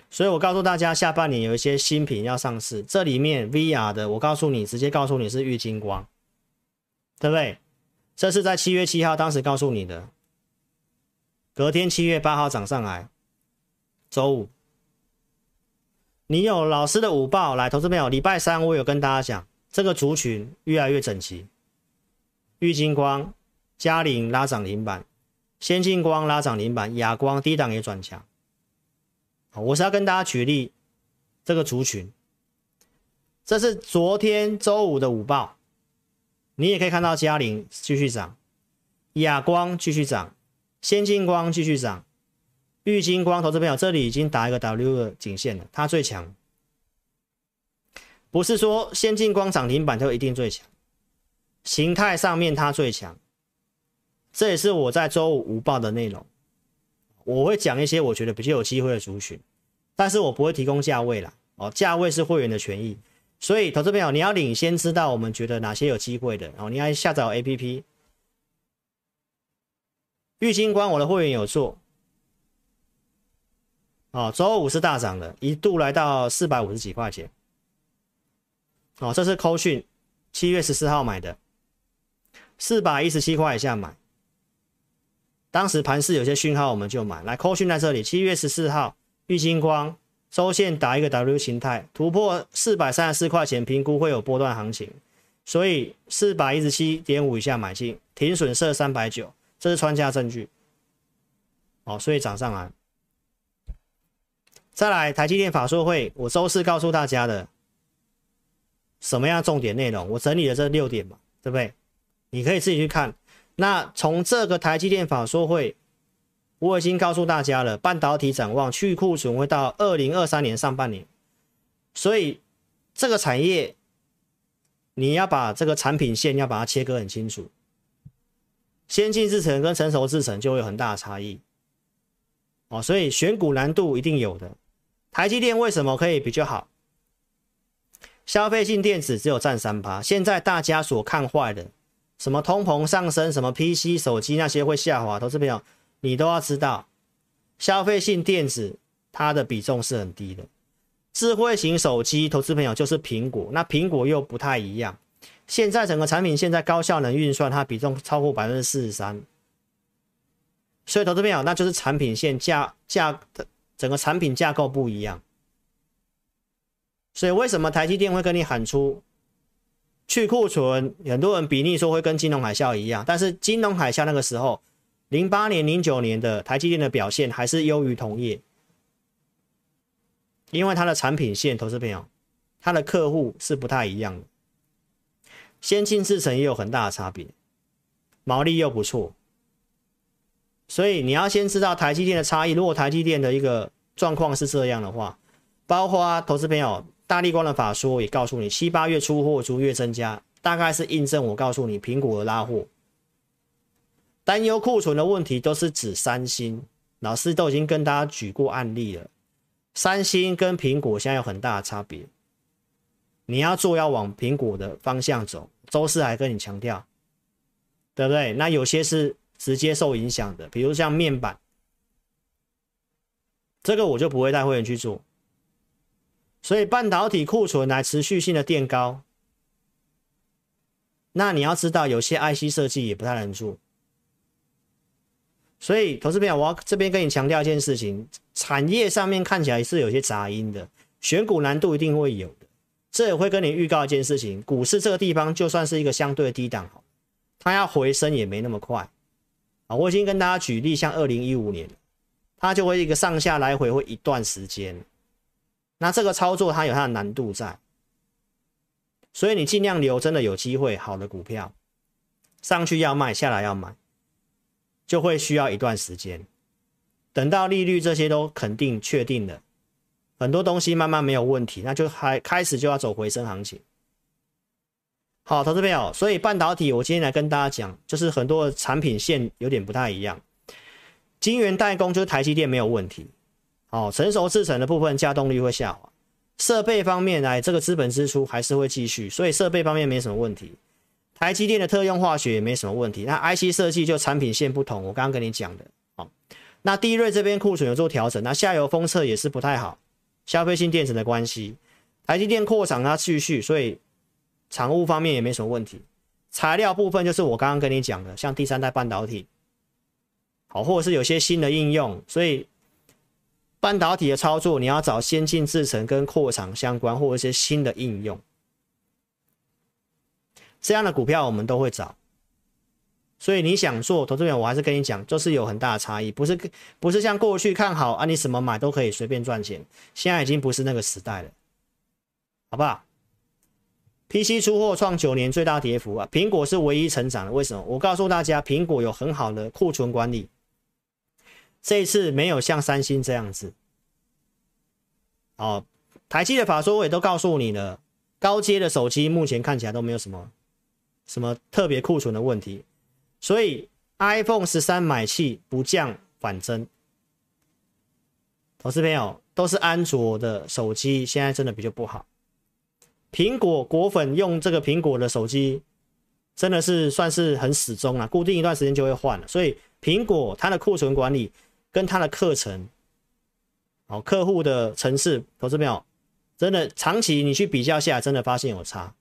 所以我告诉大家下半年有一些新品要上市，这里面 VR 的，我告诉你直接告诉你是玉晶光，对不对？这是在七月七号当时告诉你的。隔天七月八号涨上来，周五，你有老师的午报来，投资朋友，礼拜三我有跟大家讲，这个族群越来越整齐，玉金光、佳凌拉涨停板，先进光拉涨停板，亚光低档也转强。我是要跟大家举例这个族群，这是昨天周五的午报，你也可以看到佳凌继续涨，亚光继续涨。先进光继续涨，玉金光投资朋友，这里已经打一个 W 的颈线了，它最强，不是说先进光涨停板就一定最强，形态上面它最强，这也是我在周五午报的内容，我会讲一些我觉得比较有机会的族群，但是我不会提供价位啦，哦，价位是会员的权益，所以投资朋友你要领先知道我们觉得哪些有机会的，哦，你要下载 APP。玉金光，我的会员有做，哦，周五是大涨的，一度来到四百五十几块钱，哦，这是扣讯，七月十四号买的，四百一十七块以下买，当时盘势有些讯号，我们就买，来扣讯在这里，七月十四号，玉金光周线打一个 W 形态，突破四百三十四块钱，评估会有波段行情，所以四百一十七点五以下买进，停损设三百九。这是穿价证据，哦，所以涨上来。再来，台积电法说会，我周四告诉大家的什么样重点内容？我整理了这六点嘛，对不对？你可以自己去看。那从这个台积电法说会，我已经告诉大家了，半导体展望去库存会到二零二三年上半年，所以这个产业你要把这个产品线要把它切割很清楚。先进制程跟成熟制程就会有很大的差异，哦，所以选股难度一定有的。台积电为什么可以比较好？消费性电子只有占三趴，现在大家所看坏的，什么通膨上升，什么 PC 手机那些会下滑，投资朋友你都要知道，消费性电子它的比重是很低的，智慧型手机投资朋友就是苹果，那苹果又不太一样。现在整个产品现在高效能运算，它比重超过百分之四十三，所以投资朋友，那就是产品线架架的整个产品架构不一样。所以为什么台积电会跟你喊出去库存，很多人比拟说会跟金融海啸一样，但是金融海啸那个时候，零八年、零九年的台积电的表现还是优于同业，因为它的产品线，投资朋友，它的客户是不太一样的，先进制程也有很大的差别，毛利又不错，所以你要先知道台积电的差异。如果台积电的一个状况是这样的话，包括投资朋友，大力光的法说也告诉你，七八月出货逐月增加，大概是印证我告诉你苹果的拉货。担忧库存的问题都是指三星，老师都已经跟大家举过案例了。三星跟苹果现在有很大的差别，你要做要往苹果的方向走。周四还跟你强调，对不对？那有些是直接受影响的，比如像面板，这个我就不会带会员去做。所以半导体库存来持续性的垫高，那你要知道，有些 IC 设计也不太能做。所以，投资朋友，我要这边跟你强调一件事情：产业上面看起来是有些杂音的，选股难度一定会有。这也会跟你预告一件事情：股市这个地方就算是一个相对低档，它要回升也没那么快啊。我已经跟大家举例，像二零一五年，它就会一个上下来回会一段时间。那这个操作它有它的难度在，所以你尽量留真的有机会好的股票，上去要卖，下来要买。就会需要一段时间，等到利率这些都肯定确定了，很多东西慢慢没有问题，那就还开始就要走回升行情。好，投资朋友，所以半导体我今天来跟大家讲，就是很多产品线有点不太一样，晶圆代工就是台积电没有问题，哦，成熟制程的部分加动率会下滑，设备方面来这个资本支出还是会继续，所以设备方面没什么问题。台积电的特用化学也没什么问题，那 IC 设计就产品线不同，我刚刚跟你讲的，好，那第一瑞这边库存有做调整，那下游封测也是不太好，消费性电子的关系，台积电扩厂它继续，所以厂务方面也没什么问题，材料部分就是我刚刚跟你讲的，像第三代半导体，好，或者是有些新的应用，所以半导体的操作你要找先进制程跟扩厂相关，或者一些新的应用。这样的股票我们都会找，所以你想做投资人，我还是跟你讲，就是有很大的差异，不是不是像过去看好啊，你什么买都可以随便赚钱，现在已经不是那个时代了，好不好？PC 出货创九年最大跌幅啊，苹果是唯一成长的，为什么？我告诉大家，苹果有很好的库存管理，这一次没有像三星这样子。哦，台积的法说我也都告诉你了，高阶的手机目前看起来都没有什么。什么特别库存的问题？所以 iPhone 十三买气不降反增。投资朋友都是安卓的手机，现在真的比较不好。苹果果粉用这个苹果的手机，真的是算是很死忠了，固定一段时间就会换了。所以苹果它的库存管理跟它的课程，哦，客户的程式，投资朋友真的长期你去比较下，真的发现有差。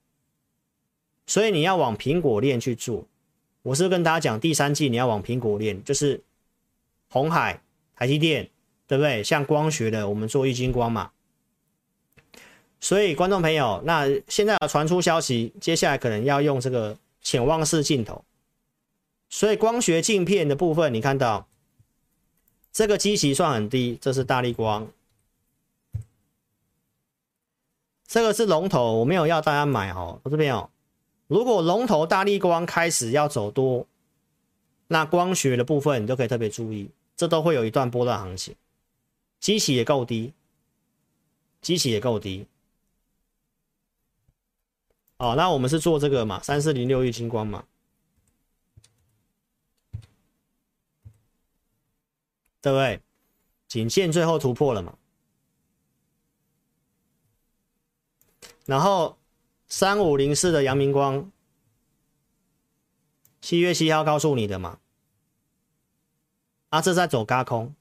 所以你要往苹果链去做，我是跟大家讲，第三季你要往苹果链，就是红海、台积电，对不对？像光学的，我们做玉晶光嘛。所以观众朋友，那现在要传出消息，接下来可能要用这个潜望式镜头。所以光学镜片的部分，你看到这个基期算很低，这是大力光，这个是龙头，我没有要大家买哦，我这边有。如果龙头大立光开始要走多，那光学的部分你都可以特别注意，这都会有一段波段行情，基期也够低，基期也够低。哦，那我们是做这个嘛，三四零六玉晶光嘛，对不对？颈线最后突破了嘛，然后。三五零四的阳明光，七月七号告诉你的嘛，啊，这在走轧空，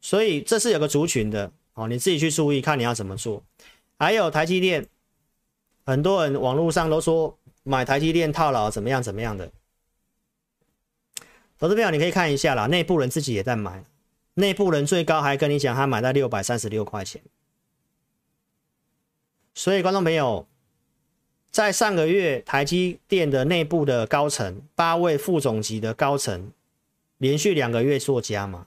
所以这是有个族群的哦，你自己去注意看你要怎么做。还有台积电，很多人网络上都说买台积电套牢怎么样怎么样的，投资朋友你可以看一下啦，内部人自己也在买，内部人最高还跟你讲他买在六百三十六块钱。所以，观众朋友，在上个月，台积电的内部的高层，八位副总级的高层，连续两个月做加嘛，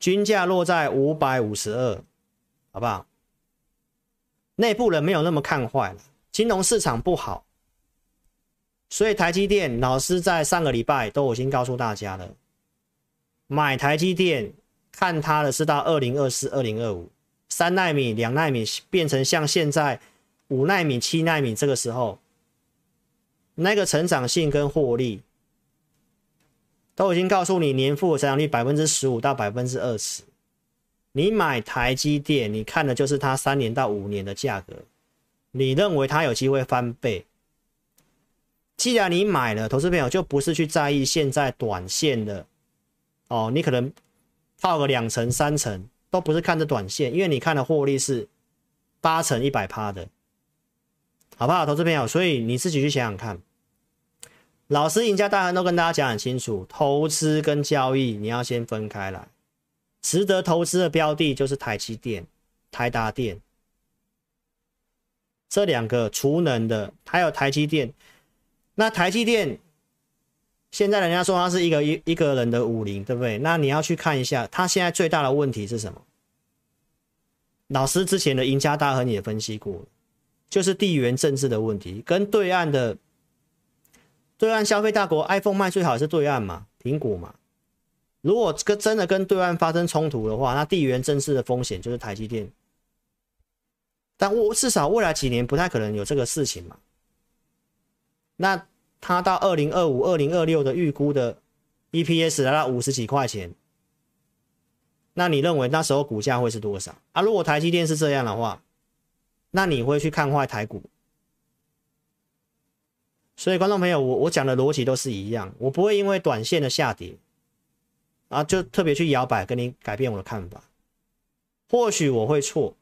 均价落在五百五十二，好不好？内部人没有那么看坏了，金融市场不好，所以台积电老师在上个礼拜都已经告诉大家了，买台积电看它的是到二零二四、二零二五，三纳米、两纳米变成像现在。五纳米、七纳米，这个时候，那个成长性跟获利，都已经告诉你，年复合成长率百分之十五到百分之二十。你买台积电，你看的就是它三年到五年的价格，你认为它有机会翻倍？既然你买了，投资朋友就不是去在意现在短线的哦，你可能套个两成、三成，都不是看着短线，因为你看的获利是八成、一百趴的。好不好，投资朋友？所以你自己去想想看。老师赢家大亨都跟大家讲很清楚，投资跟交易你要先分开来。值得投资的标的就是台积电、台达电这两个储能的，还有台积电。那台积电现在人家说他是一个一一个人的武林，对不对？那你要去看一下，他现在最大的问题是什么？老师之前的赢家大亨也分析过。就是地缘政治的问题，跟对岸的对岸消费大国 iPhone 卖最好是对岸嘛，苹果嘛。如果跟真的跟对岸发生冲突的话，那地缘政治的风险就是台积电。但我至少未来几年不太可能有这个事情嘛。那它到二零二五、二零二六的预估的 EPS 来到五十几块钱，那你认为那时候股价会是多少啊？如果台积电是这样的话，那你会去看坏台股，所以观众朋友，我我讲的逻辑都是一样，我不会因为短线的下跌啊，就特别去摇摆跟你改变我的看法。或许我会错，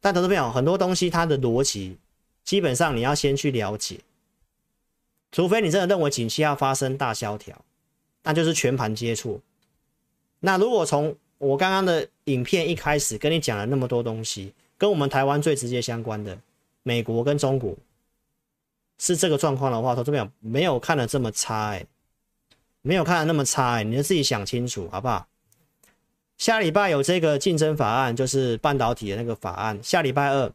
但投资朋友很多东西它的逻辑，基本上你要先去了解，除非你真的认为景气要发生大萧条，那就是全盘接触。那如果从我刚刚的影片一开始跟你讲了那么多东西。跟我们台湾最直接相关的，美国跟中国是这个状况的话，投资朋友没有看的这么差哎，没有看的那么差哎，你就自己想清楚好不好？下礼拜有这个竞争法案，就是半导体的那个法案，下礼拜二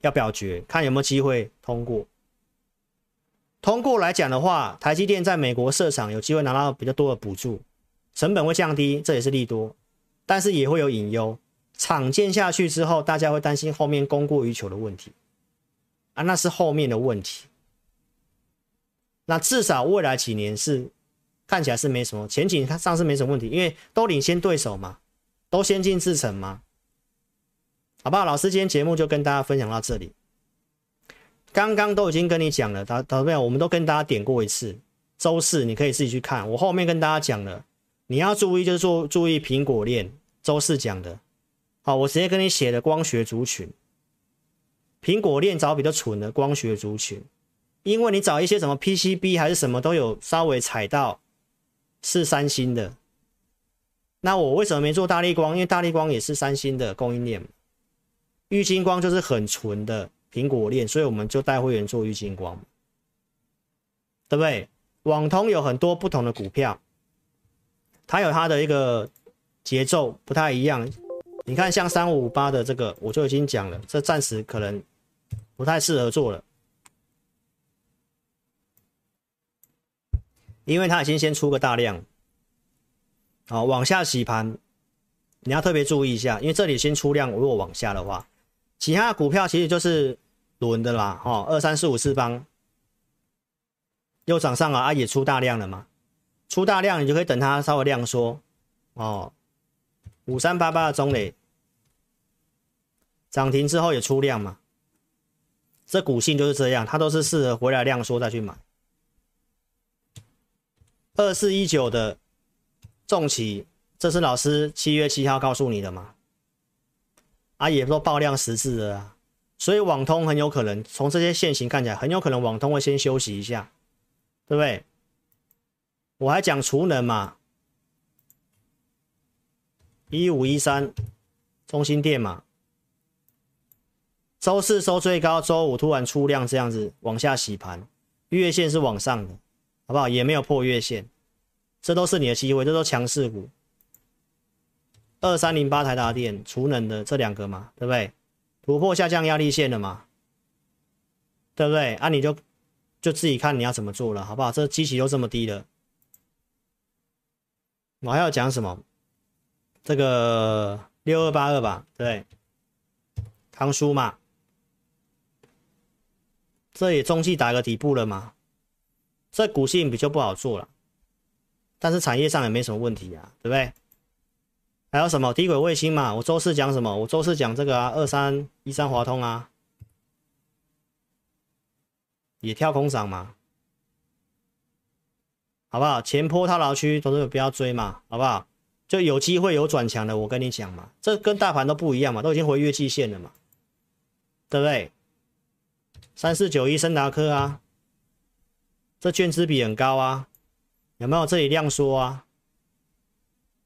要表决，看有没有机会通过。通过来讲的话，台积电在美国设厂有机会拿到比较多的补助，成本会降低，这也是利多，但是也会有隐忧。厂建下去之后，大家会担心后面供过于求的问题啊，那是后面的问题。那至少未来几年是看起来是没什么前景，它上市没什么问题，因为都领先对手嘛，都先进制程嘛，好不好？老师今天节目就跟大家分享到这里。刚刚都已经跟你讲了，导导没有？我们都跟大家点过一次。周四你可以自己去看，我后面跟大家讲了，你要注意就是说注意苹果链，周四讲的。好，我直接跟你写的光学族群，苹果链找比较蠢的光学族群，因为你找一些什么 PCB 还是什么都有稍微踩到是三星的，那我为什么没做大力光？因为大力光也是三星的供应链，玉晶光就是很纯的苹果链，所以我们就带会员做玉金光，对不对？网通有很多不同的股票，它有它的一个节奏不太一样。你看，像三五五八的这个，我就已经讲了，这暂时可能不太适合做了，因为它已经先出个大量，好，往下洗盘，你要特别注意一下，因为这里先出量，如果往下的话，其他的股票其实就是轮的啦，哦，二三四五四方又涨上了啊，也出大量了嘛，出大量你就可以等它稍微量缩，哦。五三八八的中磊涨停之后也出量嘛，这股性就是这样，它都是适合回来量缩再去买。二四一九的重企，这是老师七月七号告诉你的嘛？啊，也说爆量十字了啊，所以网通很有可能从这些线型看起来，很有可能网通会先休息一下，对不对？我还讲储能嘛。一五一三，中心电嘛，周四收最高，周五突然出量这样子往下洗盘，月线是往上的，好不好？也没有破月线，这都是你的机会，这都强势股。二三零八台达电，储能的这两个嘛，对不对？突破下降压力线了嘛，对不对？啊，你就就自己看你要怎么做了，好不好？这基期都这么低了，我还要讲什么？这个六二八二吧，对，康舒嘛，这也中期打个底部了嘛，这股性比较不好做了，但是产业上也没什么问题啊，对不对？还有什么低轨卫星嘛？我周四讲什么？我周四讲这个啊，二三一三华通啊，也跳空涨嘛，好不好？前坡套牢区都是不要追嘛，好不好？就有机会有转强的，我跟你讲嘛，这跟大盘都不一样嘛，都已经回月季线了嘛，对不对？三四九一升达科啊，这券资比很高啊，有没有这里量缩啊？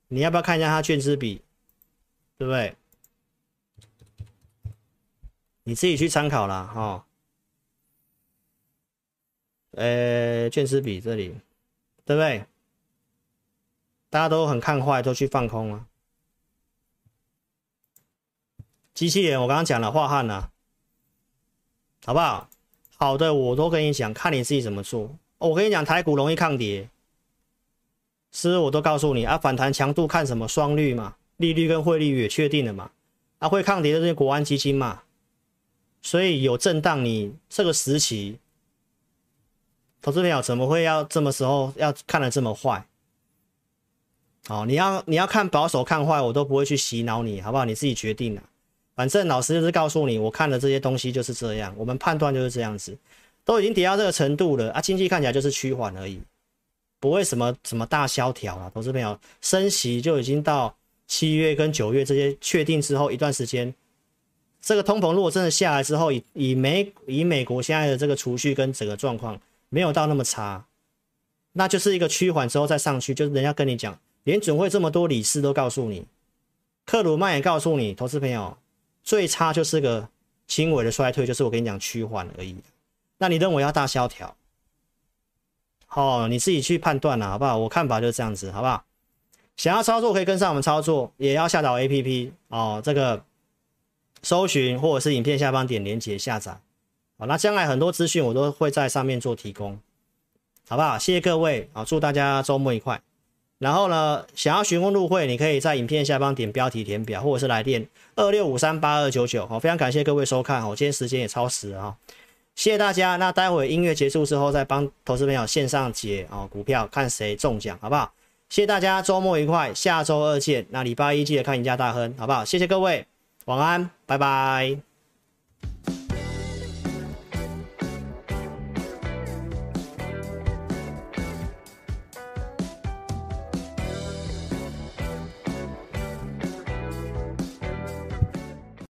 你要不要看一下它券资比，对不对？你自己去参考啦，哈、哦。呃，券资比这里，对不对？大家都很看坏，都去放空啊。机器人，我刚刚讲了，樺汉啊，好不好？好的，我都跟你讲，看你自己怎么做。我跟你讲，台股容易抗跌。是，我都告诉你啊，反弹强度看什么双率嘛，利率跟汇率也确定了嘛，啊，会抗跌的这些国安基金嘛，所以有震荡，你这个时期，投资朋友怎么会要这么时候要看的这么坏？哦，你要你要看保守看坏，我都不会去洗脑你，好不好？你自己决定了，反正老师就是告诉你，我看的这些东西就是这样，我们判断就是这样子，都已经跌到这个程度了啊，经济看起来就是趋缓而已。不会什么什么大萧条啊，投资朋友，升息就已经到七月跟九月这些确定之后一段时间，这个通膨如果真的下来之后，以以美以美国现在的这个储蓄跟整个状况没有到那么差，那就是一个趋缓之后再上去，就是人家跟你讲，联准会这么多理事都告诉你，克鲁曼也告诉你，投资朋友最差就是个轻微的衰退，就是我跟你讲趋缓而已，那你认为要大萧条？哦，你自己去判断了，好不好？我看法就是这样子，好不好？想要操作可以跟上我们操作，也要下载 APP 哦。这个搜寻或者是影片下方点连接下载。好，那将来很多资讯我都会在上面做提供，好不好？谢谢各位啊，祝大家周末愉快。然后呢，想要询问入会，你可以在影片下方点标题填表，或者是来电二六五三八二九九。好，非常感谢各位收看，我今天时间也超时了啊。谢谢大家，那待会音乐结束之后再帮投资朋友线上解哦股票，看谁中奖，好不好？谢谢大家，周末愉快，下周二见。那礼拜一记得看赢家大亨，好不好？谢谢各位，晚安，拜拜。